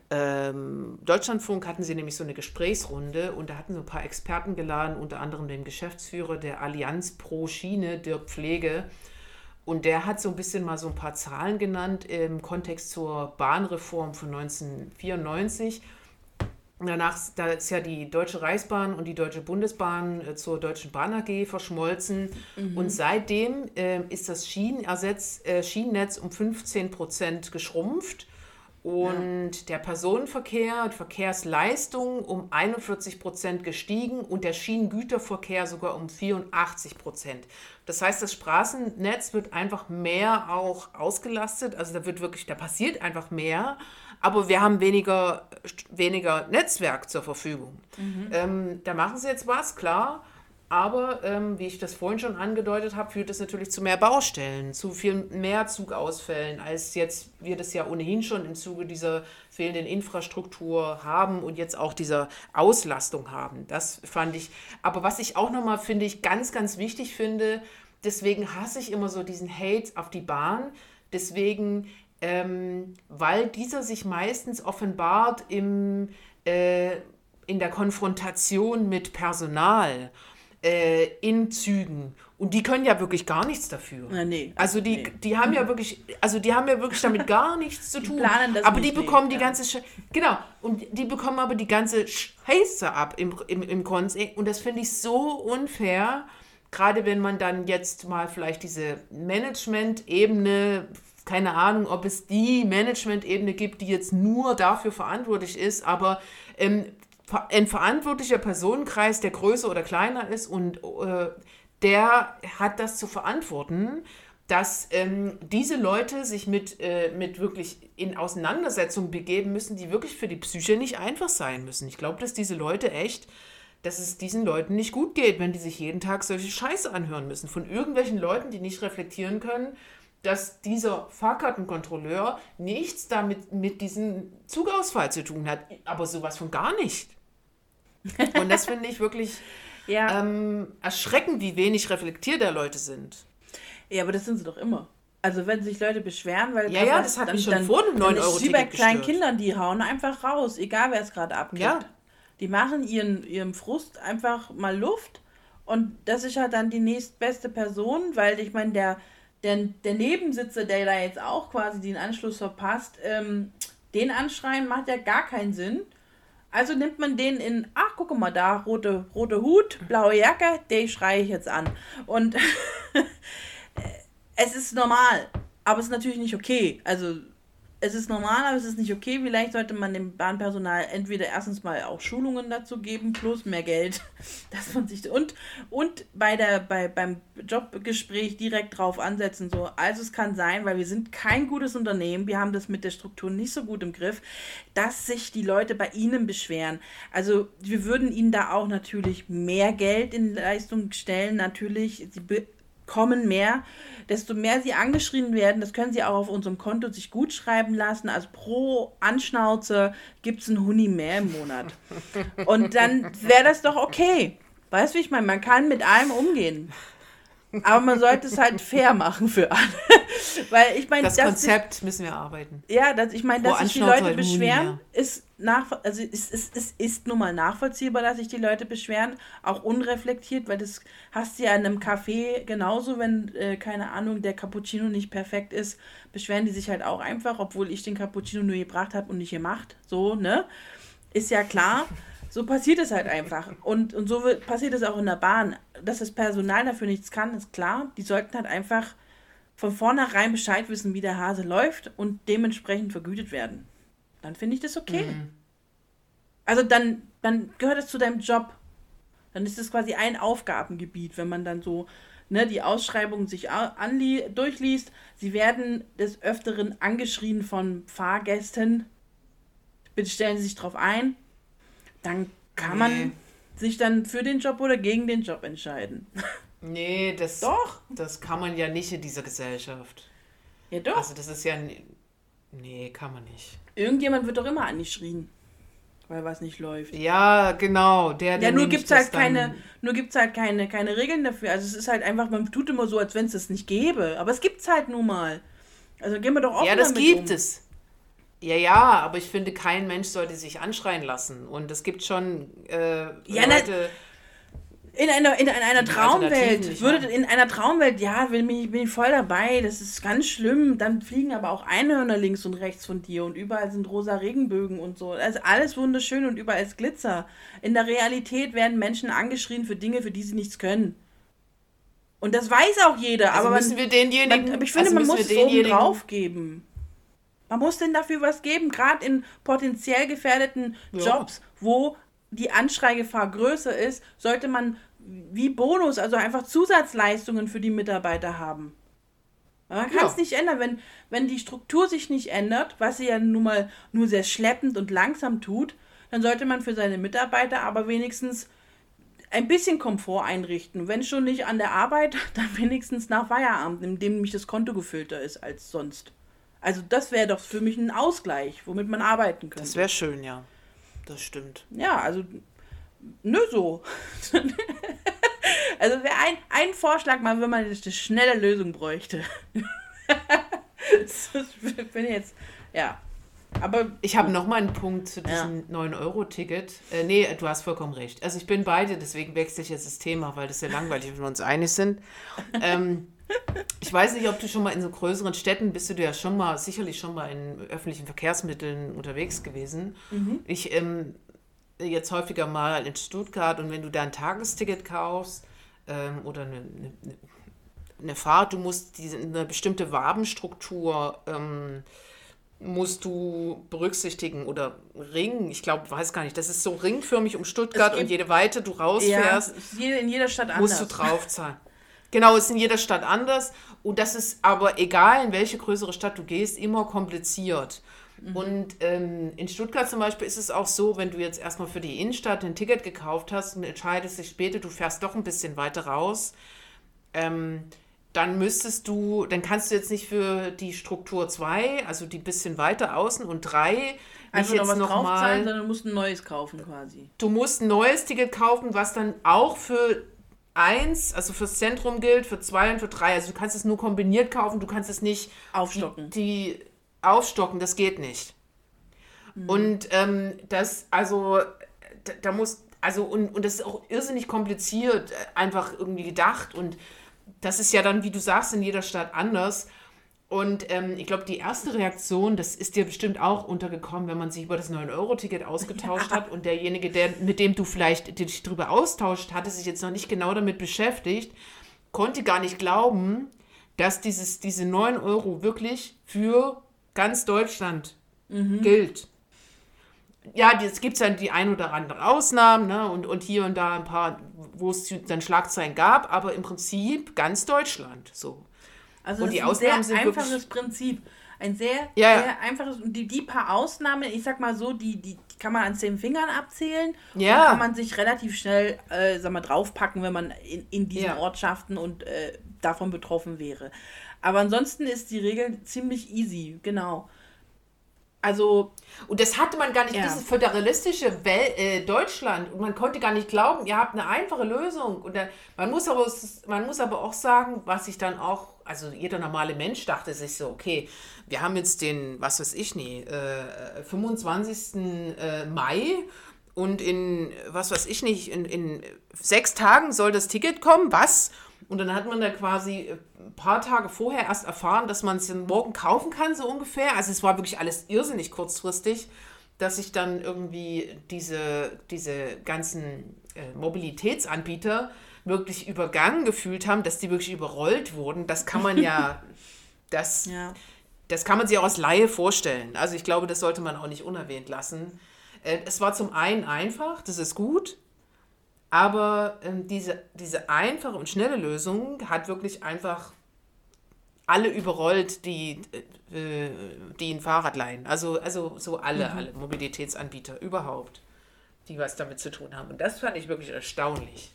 ähm, Deutschlandfunk hatten sie nämlich so eine Gesprächsrunde und da hatten sie ein paar Experten geladen, unter anderem den Geschäftsführer der Allianz Pro Schiene, Dirk Pflege. Und der hat so ein bisschen mal so ein paar Zahlen genannt im Kontext zur Bahnreform von 1994. Danach da ist ja die Deutsche Reichsbahn und die Deutsche Bundesbahn äh, zur Deutschen Bahn AG verschmolzen. Mhm. Und seitdem äh, ist das Schienenersetz, äh, Schienennetz um 15 Prozent geschrumpft. Und ja. der Personenverkehr, die Verkehrsleistung um 41 Prozent gestiegen und der Schienengüterverkehr sogar um 84 Prozent. Das heißt, das Straßennetz wird einfach mehr auch ausgelastet. Also da wird wirklich, da passiert einfach mehr, aber wir haben weniger, weniger Netzwerk zur Verfügung. Mhm. Ähm, da machen sie jetzt was, klar. Aber ähm, wie ich das vorhin schon angedeutet habe, führt es natürlich zu mehr Baustellen, zu viel mehr Zugausfällen, als jetzt wir das ja ohnehin schon im Zuge dieser fehlenden Infrastruktur haben und jetzt auch dieser Auslastung haben. Das fand ich. Aber was ich auch nochmal finde ich ganz, ganz wichtig finde, deswegen hasse ich immer so diesen Hate auf die Bahn. Deswegen ähm, weil dieser sich meistens offenbart im, äh, in der Konfrontation mit Personal, äh, in Zügen. Und die können ja wirklich gar nichts dafür. Na, nee, also die, nee. die haben ja wirklich, also die haben ja wirklich damit gar nichts zu tun. Die planen das aber die bekommen nicht, die ja. ganze Sch genau und die bekommen aber die ganze Scheiße ab im, im, im Konsing und das finde ich so unfair, gerade wenn man dann jetzt mal vielleicht diese Management-Ebene keine Ahnung, ob es die Management-Ebene gibt, die jetzt nur dafür verantwortlich ist, aber ähm, ein verantwortlicher Personenkreis, der größer oder kleiner ist und äh, der hat das zu verantworten, dass ähm, diese Leute sich mit, äh, mit wirklich in Auseinandersetzungen begeben müssen, die wirklich für die Psyche nicht einfach sein müssen. Ich glaube, dass diese Leute echt, dass es diesen Leuten nicht gut geht, wenn die sich jeden Tag solche Scheiße anhören müssen. Von irgendwelchen Leuten, die nicht reflektieren können, dass dieser Fahrkartenkontrolleur nichts damit mit diesem Zugausfall zu tun hat. Aber sowas von gar nicht. Und das finde ich wirklich ja. ähm, erschreckend, wie wenig reflektiert da Leute sind. Ja, aber das sind sie doch immer. Also wenn sich Leute beschweren, weil ja, ja, das hat dann, mich schon dann, vor dem 9 Euro Wie bei kleinen Kindern, die hauen einfach raus, egal wer es gerade abgibt. Ja. Die machen ihren, ihrem Frust einfach mal Luft und das ist halt dann die nächstbeste Person, weil ich meine, der, der, der Nebensitzer, der da jetzt auch quasi den Anschluss verpasst, ähm, den anschreien macht ja gar keinen Sinn. Also nimmt man den in, ach, guck mal da, rote, rote Hut, blaue Jacke, den schreie ich jetzt an. Und es ist normal, aber es ist natürlich nicht okay. Also es ist normal, aber es ist nicht okay. Vielleicht sollte man dem Bahnpersonal entweder erstens mal auch Schulungen dazu geben, plus mehr Geld, dass man sich und und bei der bei beim Jobgespräch direkt drauf ansetzen. So, also es kann sein, weil wir sind kein gutes Unternehmen, wir haben das mit der Struktur nicht so gut im Griff, dass sich die Leute bei Ihnen beschweren. Also wir würden Ihnen da auch natürlich mehr Geld in Leistung stellen. Natürlich, Sie bekommen mehr desto mehr sie angeschrien werden, das können sie auch auf unserem Konto sich gut schreiben lassen. Also pro Anschnauze gibt es einen Huni mehr im Monat. Und dann wäre das doch okay. Weißt du, wie ich meine? Man kann mit allem umgehen. Aber man sollte es halt fair machen für alle. Weil ich meine, das Konzept sich, müssen wir arbeiten. Ja, das, ich meine, dass sich die Leute beschweren, ist nach, also es, es, es ist nun mal nachvollziehbar, dass sich die Leute beschweren, auch unreflektiert, weil das hast du ja in einem Café genauso, wenn, äh, keine Ahnung, der Cappuccino nicht perfekt ist, beschweren die sich halt auch einfach, obwohl ich den Cappuccino nur gebracht habe und nicht gemacht. So, ne? Ist ja klar. So passiert es halt einfach. Und, und so wird, passiert es auch in der Bahn. Dass das Personal dafür nichts kann, ist klar. Die sollten halt einfach von vornherein Bescheid wissen, wie der Hase läuft und dementsprechend vergütet werden. Dann finde ich das okay. Mhm. Also dann, dann gehört es zu deinem Job. Dann ist es quasi ein Aufgabengebiet, wenn man dann so ne, die Ausschreibung sich durchliest. Sie werden des Öfteren angeschrien von Fahrgästen. Bitte stellen Sie sich darauf ein dann kann nee. man sich dann für den Job oder gegen den Job entscheiden. Nee, das, doch. das kann man ja nicht in dieser Gesellschaft. Ja, doch. Also, das ist ja. Nee, kann man nicht. Irgendjemand wird doch immer angeschrien, weil was nicht läuft. Ja, genau. Der, der ja, nur gibt es halt, keine, halt keine, keine Regeln dafür. Also, es ist halt einfach, man tut immer so, als wenn es das nicht gäbe. Aber es gibt es halt nun mal. Also, gehen wir doch offen Ja, das gibt um. es. Ja, ja, aber ich finde, kein Mensch sollte sich anschreien lassen. Und es gibt schon äh, ja, Leute. In einer, in einer Traumwelt, würde in einer Traumwelt, ja, bin ich, bin ich voll dabei, das ist ganz schlimm. Dann fliegen aber auch Einhörner links und rechts von dir und überall sind rosa Regenbögen und so. Also alles wunderschön und überall ist Glitzer. In der Realität werden Menschen angeschrien für Dinge, für die sie nichts können. Und das weiß auch jeder. Also aber müssen man, wir denjenigen. Man, aber ich finde, also man muss es oben drauf geben. Man muss denn dafür was geben, gerade in potenziell gefährdeten ja. Jobs, wo die Anschreigefahr größer ist, sollte man wie Bonus, also einfach Zusatzleistungen für die Mitarbeiter haben. Man kann es ja. nicht ändern, wenn, wenn die Struktur sich nicht ändert, was sie ja nun mal nur sehr schleppend und langsam tut, dann sollte man für seine Mitarbeiter aber wenigstens ein bisschen Komfort einrichten. Wenn schon nicht an der Arbeit, dann wenigstens nach Feierabend, in dem nämlich das Konto gefüllter ist als sonst. Also das wäre doch für mich ein Ausgleich, womit man arbeiten könnte. Das wäre schön, ja. Das stimmt. Ja, also nö so. also wäre ein, ein Vorschlag mal, wenn man eine schnelle Lösung bräuchte. ich bin jetzt, ja. Aber ich habe noch mal einen Punkt zu diesem ja. 9-Euro-Ticket. Äh, nee, du hast vollkommen recht. Also ich bin beide, deswegen wechsle ich jetzt das Thema, weil das ist ja langweilig, wenn wir uns einig sind. Ähm, ich weiß nicht, ob du schon mal in so größeren Städten bist, du ja schon mal, sicherlich schon mal in öffentlichen Verkehrsmitteln unterwegs gewesen. Mhm. Ich ähm, jetzt häufiger mal in Stuttgart und wenn du da ein Tagesticket kaufst ähm, oder eine, eine, eine, Fahrt, du musst diese, eine bestimmte Wabenstruktur ähm, musst du berücksichtigen oder Ring, ich glaube, weiß gar nicht, das ist so ringförmig um Stuttgart und jede Weite du rausfährst, ja, in jeder Stadt anders. musst du draufzahlen. Genau, ist in jeder Stadt anders und das ist aber egal, in welche größere Stadt du gehst, immer kompliziert. Mhm. Und ähm, in Stuttgart zum Beispiel ist es auch so, wenn du jetzt erstmal für die Innenstadt ein Ticket gekauft hast und entscheidest dich später, du fährst doch ein bisschen weiter raus, ähm, dann müsstest du, dann kannst du jetzt nicht für die Struktur 2, also die bisschen weiter außen und 3, also jetzt noch mal, sondern du musst ein neues kaufen quasi. Du musst ein neues Ticket kaufen, was dann auch für 1, also fürs Zentrum gilt, für 2 und für 3. Also du kannst es nur kombiniert kaufen, du kannst es nicht aufstocken. Die, die aufstocken, das geht nicht. Mhm. Und ähm, das, also, da, da, muss, also, und, und das ist auch irrsinnig kompliziert, äh, einfach irgendwie gedacht. Und das ist ja dann, wie du sagst, in jeder Stadt anders. Und ähm, ich glaube, die erste Reaktion, das ist dir bestimmt auch untergekommen, wenn man sich über das 9-Euro-Ticket ausgetauscht ja. hat und derjenige, der, mit dem du vielleicht dich darüber austauscht, hatte sich jetzt noch nicht genau damit beschäftigt, konnte gar nicht glauben, dass dieses, diese 9 Euro wirklich für ganz Deutschland mhm. gilt. Ja, es gibt dann die ein oder andere Ausnahmen ne? und, und hier und da ein paar, wo es dann Schlagzeilen gab, aber im Prinzip ganz Deutschland so. Also und die Ausnahmen ist ein sehr einfaches Prinzip. Ein sehr, ja. sehr einfaches, und die, die paar Ausnahmen, ich sag mal so, die, die kann man an zehn Fingern abzählen. Ja. Und kann man sich relativ schnell, äh, sag mal, draufpacken, wenn man in, in diesen ja. Ortschaften und äh, davon betroffen wäre. Aber ansonsten ist die Regel ziemlich easy, genau. Also. Und das hatte man gar nicht, ja. dieses föderalistische Wel äh, Deutschland. Und man konnte gar nicht glauben, ihr habt eine einfache Lösung. Und da, man, muss aber, man muss aber auch sagen, was ich dann auch, also jeder normale Mensch dachte sich so, okay, wir haben jetzt den, was weiß ich nie, äh, 25. Äh, Mai. Und in, was weiß ich nicht, in, in sechs Tagen soll das Ticket kommen. Was? Und dann hat man da quasi äh, ein paar Tage vorher erst erfahren, dass man es morgen kaufen kann, so ungefähr. Also es war wirklich alles irrsinnig kurzfristig, dass sich dann irgendwie diese, diese ganzen äh, Mobilitätsanbieter wirklich übergangen gefühlt haben, dass die wirklich überrollt wurden. Das kann man ja, das, ja. das kann man sich auch als Laie vorstellen. Also ich glaube, das sollte man auch nicht unerwähnt lassen. Äh, es war zum einen einfach, das ist gut. Aber ähm, diese, diese einfache und schnelle Lösung hat wirklich einfach alle überrollt, die, äh, die ein Fahrrad leihen. Also, also so alle, mhm. alle Mobilitätsanbieter überhaupt, die was damit zu tun haben. Und das fand ich wirklich erstaunlich.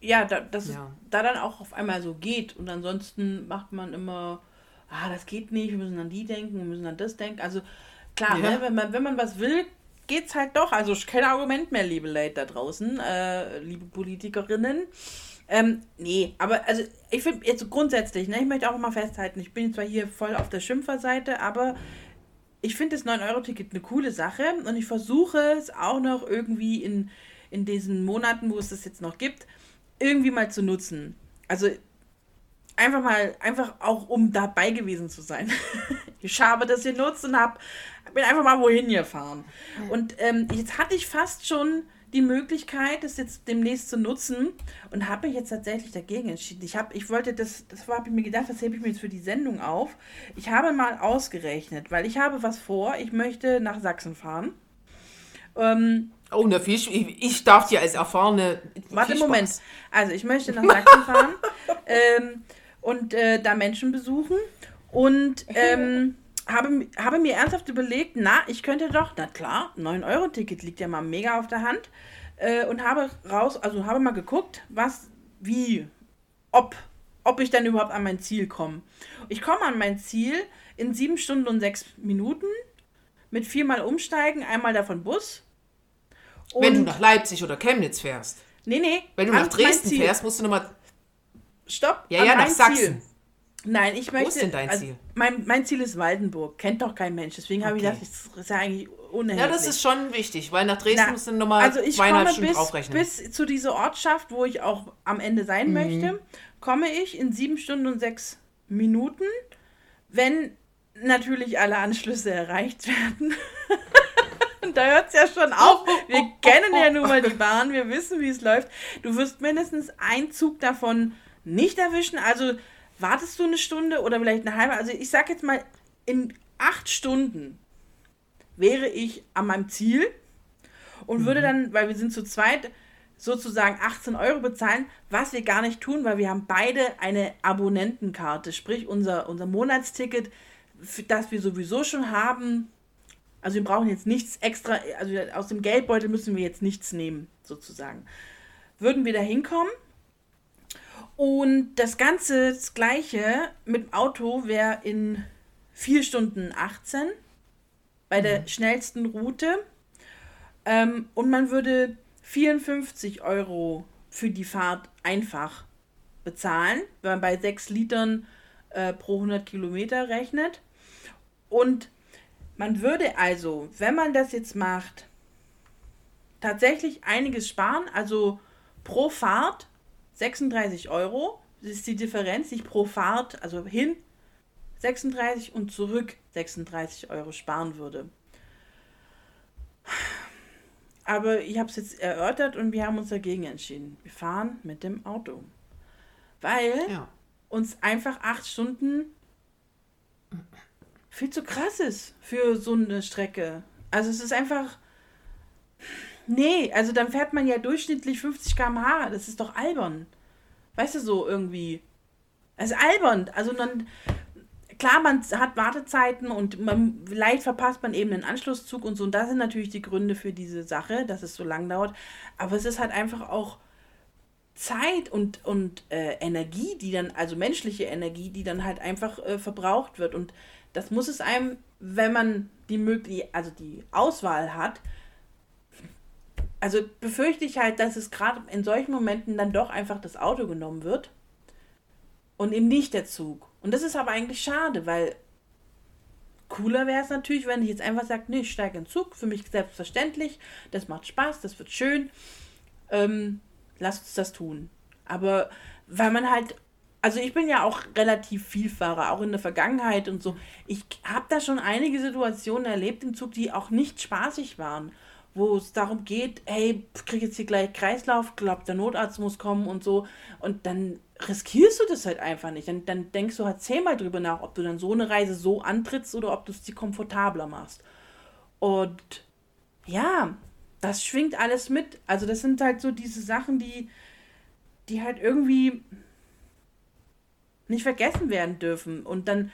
Ja, da, dass ja. es da dann auch auf einmal so geht. Und ansonsten macht man immer, ah, das geht nicht, wir müssen an die denken, wir müssen an das denken. Also klar, ja. ne, wenn, man, wenn man was will, geht's halt doch. Also kein Argument mehr, liebe Leute da draußen, äh, liebe Politikerinnen. Ähm, nee, aber also ich finde jetzt grundsätzlich, ne, ich möchte auch mal festhalten, ich bin zwar hier voll auf der Schimpferseite, aber ich finde das 9-Euro-Ticket eine coole Sache und ich versuche es auch noch irgendwie in, in diesen Monaten, wo es das jetzt noch gibt, irgendwie mal zu nutzen. Also einfach mal, einfach auch um dabei gewesen zu sein. ich habe das genutzt und hab, bin einfach mal wohin gefahren. Und ähm, jetzt hatte ich fast schon die Möglichkeit, das jetzt demnächst zu nutzen und habe mich jetzt tatsächlich dagegen entschieden. Ich habe, ich wollte das, das habe ich mir gedacht, das hebe ich mir jetzt für die Sendung auf. Ich habe mal ausgerechnet, weil ich habe was vor. Ich möchte nach Sachsen fahren. Ähm, oh, na viel, ich, ich darf dir als erfahrene. Warte, Moment. Also ich möchte nach Sachsen fahren. ähm, und äh, da Menschen besuchen und ähm, habe, habe mir ernsthaft überlegt, na, ich könnte doch, na klar, 9-Euro-Ticket liegt ja mal mega auf der Hand äh, und habe raus, also habe mal geguckt, was, wie, ob, ob ich dann überhaupt an mein Ziel komme. Ich komme an mein Ziel in sieben Stunden und sechs Minuten mit viermal umsteigen, einmal davon Bus. Wenn du nach Leipzig oder Chemnitz fährst. Nee, nee. Wenn du nach Dresden fährst, musst du nochmal Stopp. Ja, ja, nach Sachsen. Ziel. Nein, ich möchte. Wo ist denn dein also, Ziel? Mein, mein Ziel ist Waldenburg. Kennt doch kein Mensch. Deswegen okay. habe ich gedacht, das ist ja eigentlich unerheblich. Ja, das ist schon wichtig, weil nach Dresden musst du nochmal also ich zweieinhalb Stunden bis, draufrechnen. Bis zu dieser Ortschaft, wo ich auch am Ende sein mhm. möchte, komme ich in sieben Stunden und sechs Minuten, wenn natürlich alle Anschlüsse erreicht werden. da hört es ja schon auf. Wir kennen ja nun mal die Bahn, wir wissen, wie es läuft. Du wirst mindestens einen Zug davon nicht erwischen. Also wartest du eine Stunde oder vielleicht eine halbe. Also ich sag jetzt mal, in acht Stunden wäre ich an meinem Ziel und mhm. würde dann, weil wir sind zu zweit, sozusagen 18 Euro bezahlen, was wir gar nicht tun, weil wir haben beide eine Abonnentenkarte, sprich unser, unser Monatsticket, das wir sowieso schon haben. Also wir brauchen jetzt nichts extra, also aus dem Geldbeutel müssen wir jetzt nichts nehmen, sozusagen. Würden wir da hinkommen, und das Ganze, das Gleiche mit dem Auto wäre in 4 Stunden 18 bei der mhm. schnellsten Route. Ähm, und man würde 54 Euro für die Fahrt einfach bezahlen, wenn man bei 6 Litern äh, pro 100 Kilometer rechnet. Und man würde also, wenn man das jetzt macht, tatsächlich einiges sparen. Also pro Fahrt 36 Euro. Ist die Differenz, die ich pro Fahrt, also hin 36 und zurück 36 Euro sparen würde. Aber ich habe es jetzt erörtert und wir haben uns dagegen entschieden. Wir fahren mit dem Auto. Weil ja. uns einfach acht Stunden viel zu krass ist für so eine Strecke. Also es ist einfach. Nee, also dann fährt man ja durchschnittlich 50 km/h. Das ist doch albern. Weißt du, so irgendwie. Es ist albern. Also dann, klar, man hat Wartezeiten und man, vielleicht verpasst man eben den Anschlusszug und so. Und das sind natürlich die Gründe für diese Sache, dass es so lang dauert. Aber es ist halt einfach auch Zeit und, und äh, Energie, die dann, also menschliche Energie, die dann halt einfach äh, verbraucht wird. Und das muss es einem, wenn man die Möglichkeit, also die Auswahl hat, also befürchte ich halt, dass es gerade in solchen Momenten dann doch einfach das Auto genommen wird und eben nicht der Zug. Und das ist aber eigentlich schade, weil cooler wäre es natürlich, wenn ich jetzt einfach sage, nee, ich steige in den Zug, für mich selbstverständlich, das macht Spaß, das wird schön, ähm, lasst uns das tun. Aber weil man halt, also ich bin ja auch relativ Vielfahrer, auch in der Vergangenheit und so. Ich habe da schon einige Situationen erlebt im Zug, die auch nicht spaßig waren wo es darum geht, hey, krieg jetzt hier gleich Kreislauf, glaubt der Notarzt muss kommen und so. Und dann riskierst du das halt einfach nicht. Dann, dann denkst du halt zehnmal drüber nach, ob du dann so eine Reise so antrittst oder ob du es dir komfortabler machst. Und ja, das schwingt alles mit. Also das sind halt so diese Sachen, die, die halt irgendwie nicht vergessen werden dürfen. Und dann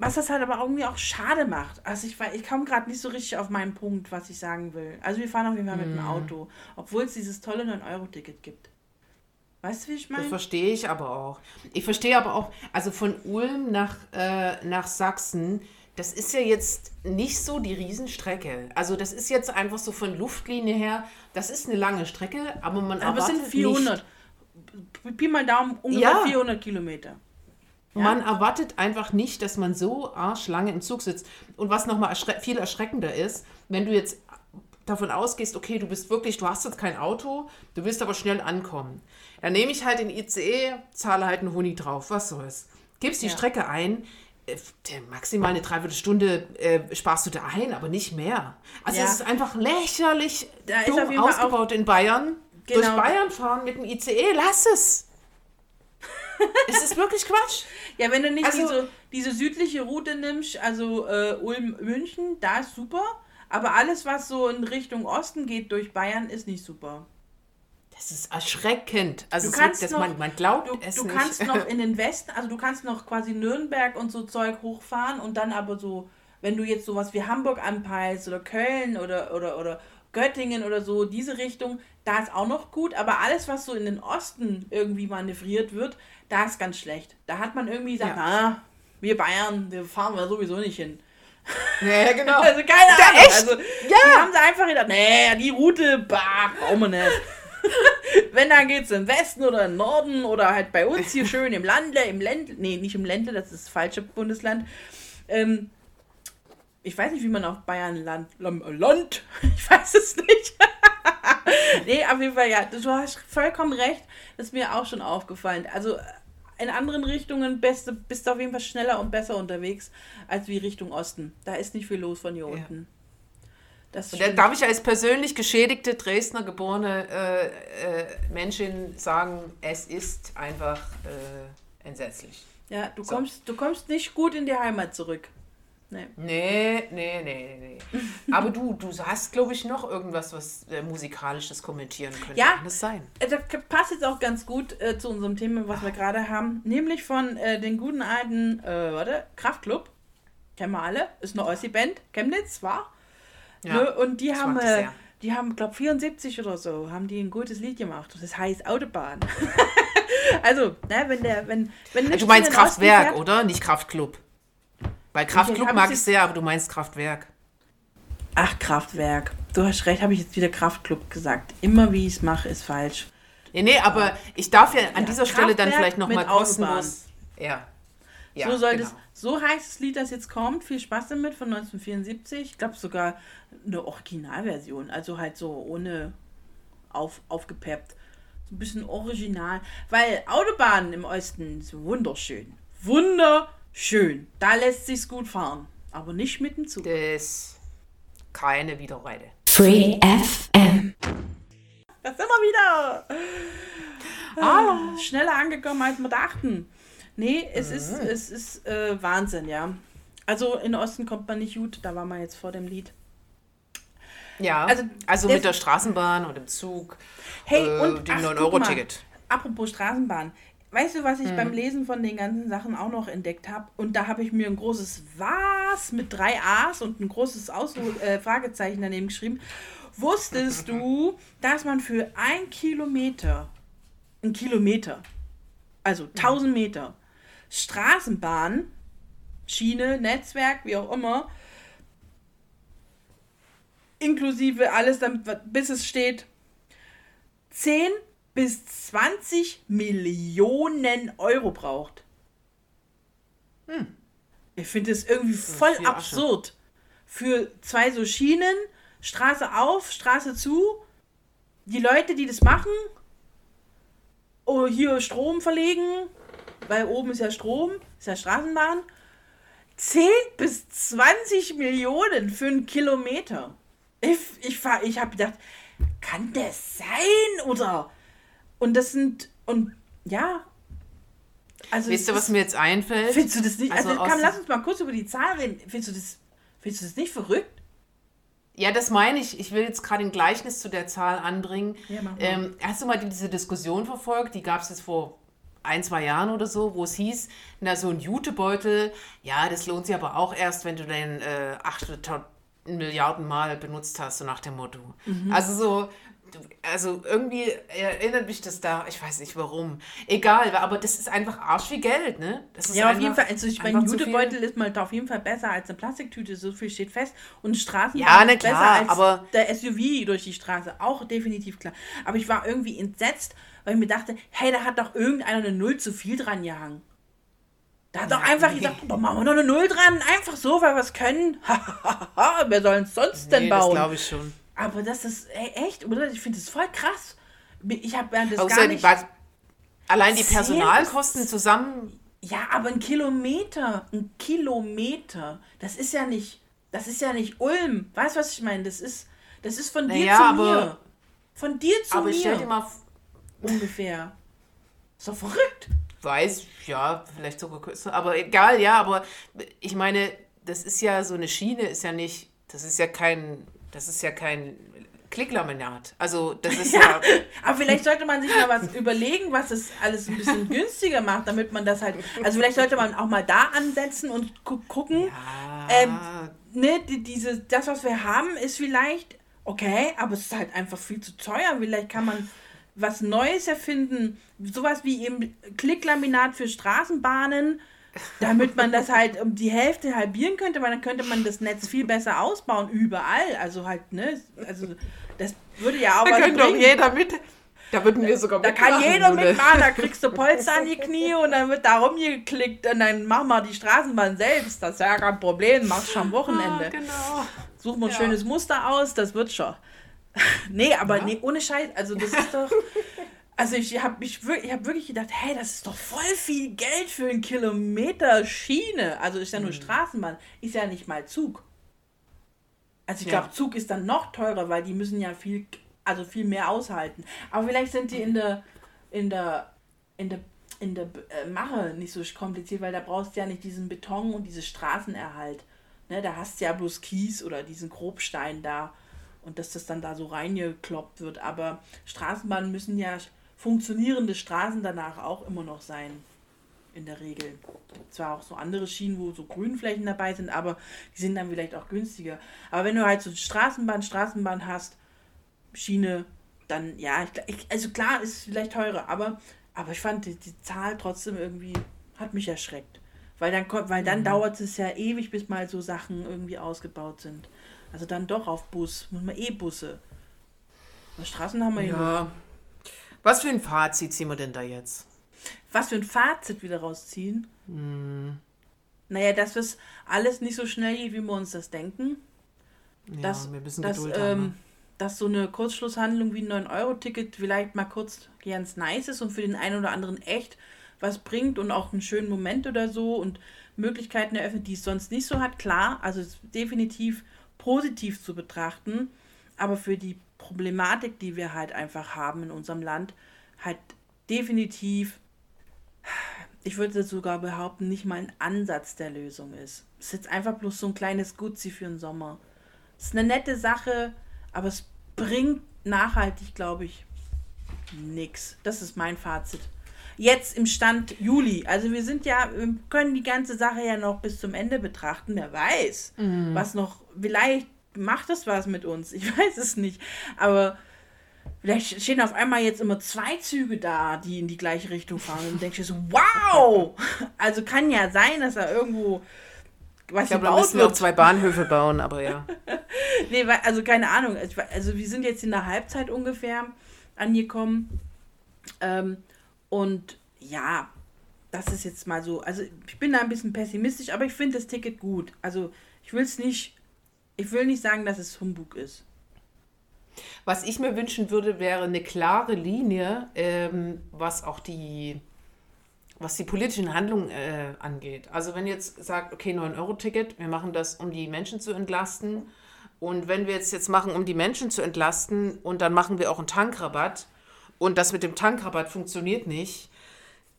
was das halt aber irgendwie auch schade macht. Also ich, ich komme gerade nicht so richtig auf meinen Punkt, was ich sagen will. Also wir fahren auf jeden Fall mit dem mhm. Auto, obwohl es dieses tolle 9-Euro-Ticket gibt. Weißt du, wie ich meine? Das verstehe ich aber auch. Ich verstehe aber auch, also von Ulm nach, äh, nach Sachsen, das ist ja jetzt nicht so die Riesenstrecke. Also das ist jetzt einfach so von Luftlinie her, das ist eine lange Strecke, aber man aber erwartet es sind 400. Nicht. Pi mal Daumen, ungefähr ja. 400 Kilometer. Ja? Man erwartet einfach nicht, dass man so arschlange im Zug sitzt. Und was nochmal erschre viel erschreckender ist, wenn du jetzt davon ausgehst, okay, du bist wirklich, du hast jetzt kein Auto, du willst aber schnell ankommen. Dann nehme ich halt den ICE, zahle halt einen Huni drauf, was soll's. Gibst die ja. Strecke ein, äh, maximal eine Dreiviertelstunde äh, sparst du da ein, aber nicht mehr. Also ja. es ist einfach lächerlich da dumm ausgebaut in Bayern. Genau. Durch Bayern fahren mit dem ICE, lass es es ist wirklich Quatsch. Ja, wenn du nicht also, diese, diese südliche Route nimmst, also äh, Ulm-München, da ist super. Aber alles, was so in Richtung Osten geht durch Bayern, ist nicht super. Das ist erschreckend. Also du kannst wird, noch, man, man glaubt du, es du nicht. kannst noch in den Westen, also du kannst noch quasi Nürnberg und so Zeug hochfahren und dann aber so, wenn du jetzt sowas wie Hamburg anpeilst oder Köln oder, oder, oder Göttingen oder so, diese Richtung, da ist auch noch gut, aber alles, was so in den Osten irgendwie manövriert wird, da ist ganz schlecht. Da hat man irgendwie gesagt, ja. ah, wir Bayern, wir fahren wir sowieso nicht hin. Ja, genau. Also keine Ahnung. Echt? Also, ja. Die haben sie einfach gedacht, nee, die Route, bah, brauchen wir nicht. Wenn, dann geht es im Westen oder im Norden oder halt bei uns hier schön im Landle, im Ländle, nee, nicht im Ländle, das ist das falsche Bundesland. Ähm, ich weiß nicht, wie man auf Bayern Land, Land, ich weiß es nicht. nee, auf jeden Fall, ja, du hast vollkommen recht, das ist mir auch schon aufgefallen. Also in anderen Richtungen bist du, bist du auf jeden Fall schneller und besser unterwegs als wie Richtung Osten. Da ist nicht viel los von hier ja. unten. Das und da darf ich als persönlich geschädigte Dresdner geborene äh, äh, Menschin sagen, es ist einfach äh, entsetzlich. Ja, du, so. kommst, du kommst nicht gut in die Heimat zurück. Nee. Nee, nee, nee, nee. Aber du, du hast, glaube ich, noch irgendwas, was äh, musikalisches kommentieren könnte. Ja, Kann das sein? Äh, das passt jetzt auch ganz gut äh, zu unserem Thema, was wir gerade haben. Nämlich von äh, den guten alten, äh, warte, Kraftklub. Kennen wir alle. Ist eine Ossi-Band. Chemnitz, war? Ja, ne? Und die haben, äh, die haben, glaube 74 oder so, haben die ein gutes Lied gemacht. Das heißt Autobahn. also, ne, wenn der, wenn, wenn Du meinst Kraftwerk, oder? Nicht Kraftklub. Bei Kraftklub mag ich sehr, aber du meinst Kraftwerk. Ach, Kraftwerk. Du hast recht, habe ich jetzt wieder Kraftklub gesagt. Immer wie ich es mache, ist falsch. Nee, nee, aber ich darf ja an ja, dieser Stelle dann vielleicht nochmal kostenlos. Ja. ja. so, soll genau. das, so heißt das Lied, das jetzt kommt. Viel Spaß damit von 1974. Ich glaube sogar eine Originalversion. Also halt so ohne auf, aufgepeppt. So ein bisschen original. Weil Autobahnen im Osten sind wunderschön. Wunderschön schön. Da lässt sich's gut fahren. Aber nicht mit dem Zug. Das keine Widerrede. Free FM. Das sind wir wieder. Ah, schneller angekommen, als wir dachten. Nee, es mhm. ist, es ist äh, Wahnsinn, ja. Also in Osten kommt man nicht gut, da war man jetzt vor dem Lied. Ja, also, also mit der Straßenbahn und dem Zug. Hey, äh, und dem 9-Euro-Ticket. Apropos Straßenbahn. Weißt du, was ich hm. beim Lesen von den ganzen Sachen auch noch entdeckt habe? Und da habe ich mir ein großes Was mit drei A's und ein großes Ausru äh, Fragezeichen daneben geschrieben. Wusstest du, dass man für ein Kilometer, ein Kilometer, also 1000 Meter, Straßenbahn, Schiene, Netzwerk, wie auch immer, inklusive alles, bis es steht, 10 bis 20 Millionen Euro braucht. Hm. Ich finde es irgendwie voll absurd. Für zwei so Schienen, Straße auf, Straße zu, die Leute, die das machen, oh, hier Strom verlegen, weil oben ist ja Strom, ist ja Straßenbahn. 10 bis 20 Millionen für einen Kilometer. Ich, ich, ich habe gedacht, kann das sein? Oder und das sind, und ja. Also weißt du, was mir jetzt einfällt? Findest du das nicht? Also, also komm, lass uns mal kurz über die Zahl reden. Findest du das, findest du das nicht verrückt? Ja, das meine ich. Ich will jetzt gerade ein Gleichnis zu der Zahl anbringen. Ja, ähm, hast du mal diese Diskussion verfolgt? Die gab es jetzt vor ein, zwei Jahren oder so, wo es hieß, na, so ein Jutebeutel, ja, das lohnt sich aber auch erst, wenn du den äh, 8 Milliarden Mal benutzt hast, so nach dem Motto. Mhm. Also so, also irgendwie erinnert mich das da, ich weiß nicht warum. Egal, aber das ist einfach arsch viel Geld, ne? ja, auf jeden Fall. Also ich meine, Jutebeutel ist mal auf jeden Fall besser als eine Plastiktüte, so viel steht fest. Und Straßenbahn ja, ist klar, besser als aber der SUV durch die Straße, auch definitiv klar. Aber ich war irgendwie entsetzt, weil ich mir dachte, hey, da hat doch irgendeiner eine Null zu viel dran gehangen. Da hat ja, doch einfach nee. gesagt, machen wir noch eine Null dran, einfach so, weil wir es können. Wer soll es sonst nee, denn bauen? Das glaube ich schon. Aber das ist echt, oder? Ich finde das voll krass. Ich habe das Außer gar nicht... Die allein die Personalkosten zusammen... Ja, aber ein Kilometer, ein Kilometer, das ist ja nicht, das ist ja nicht Ulm. Weißt du, was ich meine? Das ist, das ist von dir naja, zu mir. Von dir zu aber mir. Aber stell dir mal... Ungefähr. Ist doch verrückt. Weiß, ja, vielleicht sogar kürzer. Aber egal, ja, aber ich meine, das ist ja so eine Schiene, ist ja nicht, das ist ja kein das ist ja kein Klicklaminat. Also das ist ja, ja. Aber vielleicht sollte man sich mal was überlegen, was es alles ein bisschen günstiger macht, damit man das halt. Also vielleicht sollte man auch mal da ansetzen und gu gucken. Ja. Ähm, ne, die, diese, das, was wir haben, ist vielleicht okay, aber es ist halt einfach viel zu teuer. Vielleicht kann man was Neues erfinden. Sowas wie eben Klicklaminat für Straßenbahnen damit man das halt um die Hälfte halbieren könnte, weil dann könnte man das Netz viel besser ausbauen, überall. Also halt, ne? Also das würde ja auch da was könnte bringen. Doch jeder mit, Da würden wir sogar Da kann jeder mitmachen, da kriegst du Polster an die Knie und dann wird da rumgeklickt und dann machen wir die Straßenbahn selbst. Das ist ja kein Problem, machst schon am Wochenende. Ah, genau. Such mal ein ja. schönes Muster aus, das wird schon. nee, aber ja. nee, ohne Scheiß, also das ist doch. Also ich habe mich wirklich, ich hab wirklich gedacht, hey, das ist doch voll viel Geld für einen Kilometer Schiene. Also ist ja nur mhm. Straßenbahn, ist ja nicht mal Zug. Also ich ja. glaube, Zug ist dann noch teurer, weil die müssen ja viel, also viel mehr aushalten. Aber vielleicht sind die in der, in der, in der, in der äh, Mache nicht so kompliziert, weil da brauchst du ja nicht diesen Beton und diese Straßenerhalt. Ne, da hast du ja bloß Kies oder diesen Grobstein da und dass das dann da so reingekloppt wird. Aber Straßenbahnen müssen ja funktionierende Straßen danach auch immer noch sein. In der Regel. Zwar auch so andere Schienen, wo so Grünflächen dabei sind, aber die sind dann vielleicht auch günstiger. Aber wenn du halt so Straßenbahn, Straßenbahn hast, Schiene, dann ja, ich, also klar ist es vielleicht teurer, aber, aber ich fand die, die Zahl trotzdem irgendwie, hat mich erschreckt. Weil dann, kommt, weil dann mhm. dauert es ja ewig, bis mal so Sachen irgendwie ausgebaut sind. Also dann doch auf Bus, muss man eh Busse. Straßen haben wir ja. ja. Was für ein Fazit ziehen wir denn da jetzt? Was für ein Fazit wieder rausziehen? Hm. Naja, dass es alles nicht so schnell geht, wie wir uns das denken. Ja, dass, wir müssen dass, Geduld ähm, haben. Ne? Dass so eine Kurzschlusshandlung wie ein 9-Euro-Ticket vielleicht mal kurz ganz nice ist und für den einen oder anderen echt was bringt und auch einen schönen Moment oder so und Möglichkeiten eröffnet, die es sonst nicht so hat. Klar, also definitiv positiv zu betrachten, aber für die Problematik, die wir halt einfach haben in unserem Land, halt definitiv, ich würde sogar behaupten, nicht mal ein Ansatz der Lösung ist. Es ist jetzt einfach bloß so ein kleines Gutzi für den Sommer. Es ist eine nette Sache, aber es bringt nachhaltig, glaube ich, nichts. Das ist mein Fazit. Jetzt im Stand Juli. Also wir sind ja, wir können die ganze Sache ja noch bis zum Ende betrachten. Wer weiß, mhm. was noch, vielleicht macht das was mit uns. Ich weiß es nicht. Aber vielleicht stehen auf einmal jetzt immer zwei Züge da, die in die gleiche Richtung fahren. Und denkst du so, wow! Also kann ja sein, dass er irgendwo. Was ich glaube, da müssen wir noch zwei Bahnhöfe bauen, aber ja. nee, also keine Ahnung. Also wir sind jetzt in der Halbzeit ungefähr angekommen. Ähm, und ja, das ist jetzt mal so. Also ich bin da ein bisschen pessimistisch, aber ich finde das Ticket gut. Also ich will es nicht ich will nicht sagen, dass es Humbug ist. Was ich mir wünschen würde, wäre eine klare Linie, ähm, was auch die, was die politischen Handlungen äh, angeht. Also wenn jetzt sagt, okay, 9-Euro-Ticket, wir machen das, um die Menschen zu entlasten. Und wenn wir es jetzt machen, um die Menschen zu entlasten, und dann machen wir auch einen Tankrabatt, und das mit dem Tankrabatt funktioniert nicht,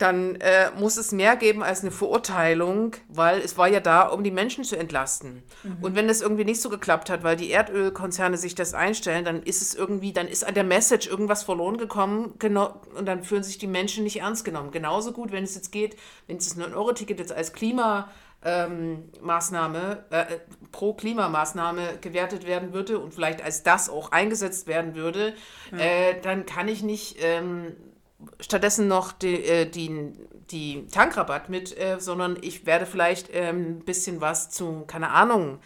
dann äh, muss es mehr geben als eine Verurteilung, weil es war ja da, um die Menschen zu entlasten. Mhm. Und wenn das irgendwie nicht so geklappt hat, weil die Erdölkonzerne sich das einstellen, dann ist es irgendwie, dann ist an der Message irgendwas verloren gekommen genau, und dann fühlen sich die Menschen nicht ernst genommen. Genauso gut, wenn es jetzt geht, wenn es ein Euro-Ticket jetzt als Klima ähm, Maßnahme, äh, pro Klimamaßnahme gewertet werden würde und vielleicht als das auch eingesetzt werden würde, ja. äh, dann kann ich nicht ähm, stattdessen noch die, äh, die, die Tankrabatt mit, äh, sondern ich werde vielleicht ähm, ein bisschen was zu, keine Ahnung,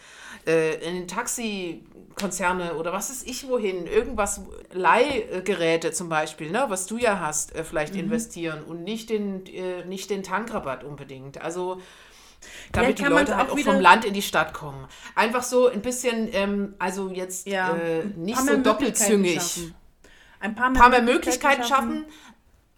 äh, in Taxikonzerne oder was ist ich wohin, irgendwas, Leihgeräte zum Beispiel, ne, was du ja hast, äh, vielleicht mhm. investieren und nicht den, äh, nicht den Tankrabatt unbedingt. Also damit die Leute halt auch vom Land in die Stadt kommen. Einfach so ein bisschen, ähm, also jetzt ja, äh, nicht so doppelzüngig. Ein paar mehr, paar mehr Möglichkeiten schaffen, schaffen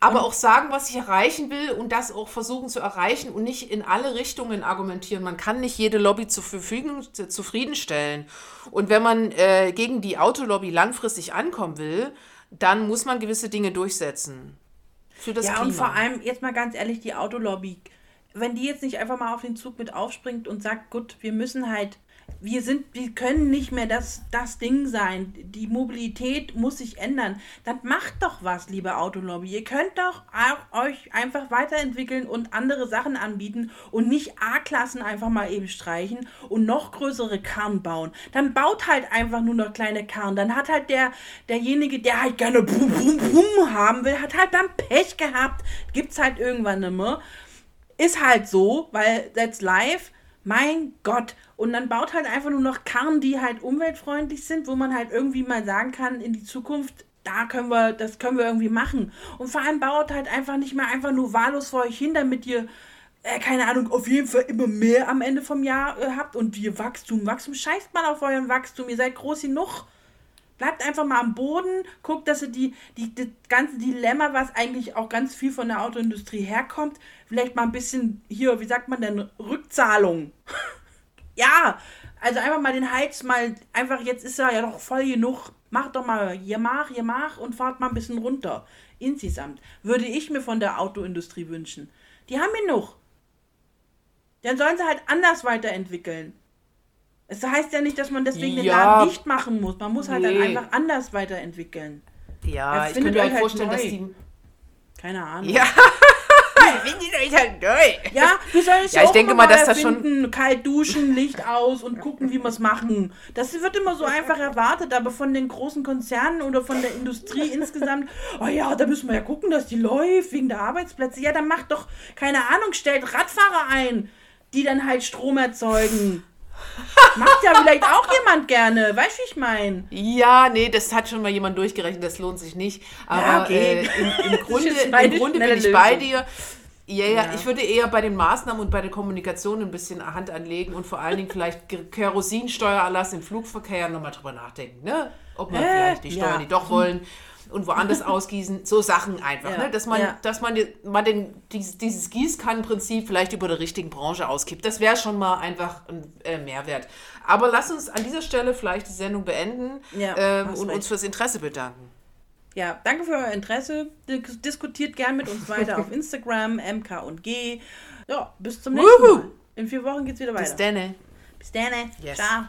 aber auch sagen, was ich erreichen will und das auch versuchen zu erreichen und nicht in alle Richtungen argumentieren. Man kann nicht jede Lobby zur Verfügung zufriedenstellen. Und wenn man äh, gegen die Autolobby langfristig ankommen will, dann muss man gewisse Dinge durchsetzen. Für das ja, Klima. und vor allem, jetzt mal ganz ehrlich, die Autolobby, wenn die jetzt nicht einfach mal auf den Zug mit aufspringt und sagt, gut, wir müssen halt wir sind, wir können nicht mehr das, das Ding sein. Die Mobilität muss sich ändern. Dann macht doch was, liebe Autolobby. Ihr könnt doch euch einfach weiterentwickeln und andere Sachen anbieten und nicht A-Klassen einfach mal eben streichen und noch größere Karren bauen. Dann baut halt einfach nur noch kleine Karren. Dann hat halt der, derjenige, der halt gerne Bum Bum Bum haben will, hat halt dann Pech gehabt. Gibt's halt irgendwann nicht mehr. Ist halt so, weil that's life. Mein Gott. Und dann baut halt einfach nur noch Karren, die halt umweltfreundlich sind, wo man halt irgendwie mal sagen kann, in die Zukunft, da können wir, das können wir irgendwie machen. Und vor allem baut halt einfach nicht mehr einfach nur wahllos vor euch hin, damit ihr, äh, keine Ahnung, auf jeden Fall immer mehr am Ende vom Jahr äh, habt und wir Wachstum, Wachstum, scheißt mal auf euren Wachstum, ihr seid groß genug. Bleibt einfach mal am Boden, guckt, dass ihr die, die, das ganze Dilemma, was eigentlich auch ganz viel von der Autoindustrie herkommt, vielleicht mal ein bisschen hier, wie sagt man denn, Rückzahlung. ja, also einfach mal den Heiz mal, einfach jetzt ist er ja doch voll genug. Macht doch mal, ihr mach, ihr mach und fahrt mal ein bisschen runter. Insgesamt würde ich mir von der Autoindustrie wünschen. Die haben genug. Dann sollen sie halt anders weiterentwickeln. Es heißt ja nicht, dass man deswegen ja. den Laden dicht machen muss. Man muss halt nee. dann einfach anders weiterentwickeln. Ja, ich könnte mir halt vorstellen, neu. dass die. Keine Ahnung. Ja. Finde ich euch halt neu. Ja, wir sollen es ja, ich denke mal, dass das schon kalt duschen, Licht aus und gucken, wie wir es machen. Das wird immer so einfach erwartet, aber von den großen Konzernen oder von der Industrie insgesamt, oh ja, da müssen wir ja gucken, dass die läuft wegen der Arbeitsplätze. Ja, dann macht doch keine Ahnung, stellt Radfahrer ein, die dann halt Strom erzeugen. Macht ja vielleicht auch jemand gerne, weißt du, wie ich meine? Ja, nee, das hat schon mal jemand durchgerechnet, das lohnt sich nicht. Aber ja, okay. äh, im, im, Grunde, im Grunde bin ich Lösung. bei dir. Ja, ja, ja, ich würde eher bei den Maßnahmen und bei der Kommunikation ein bisschen Hand anlegen und vor allen Dingen vielleicht Kerosinsteuererlass im Flugverkehr nochmal drüber nachdenken, ne? Ob man äh, vielleicht die Steuern, ja. die doch wollen, und woanders ausgießen, so Sachen einfach, ja, ne? dass man, ja. dass man, man den, dieses, dieses Gießkannenprinzip vielleicht über der richtigen Branche auskippt. Das wäre schon mal einfach ein äh, Mehrwert. Aber lass uns an dieser Stelle vielleicht die Sendung beenden ja, ähm, und recht. uns fürs Interesse bedanken. Ja, danke für euer Interesse. Diskutiert gern mit uns weiter auf Instagram, MK und G. Ja, bis zum nächsten Mal. In vier Wochen geht's wieder weiter. Bis dann. Bis dann. Yes. Ciao.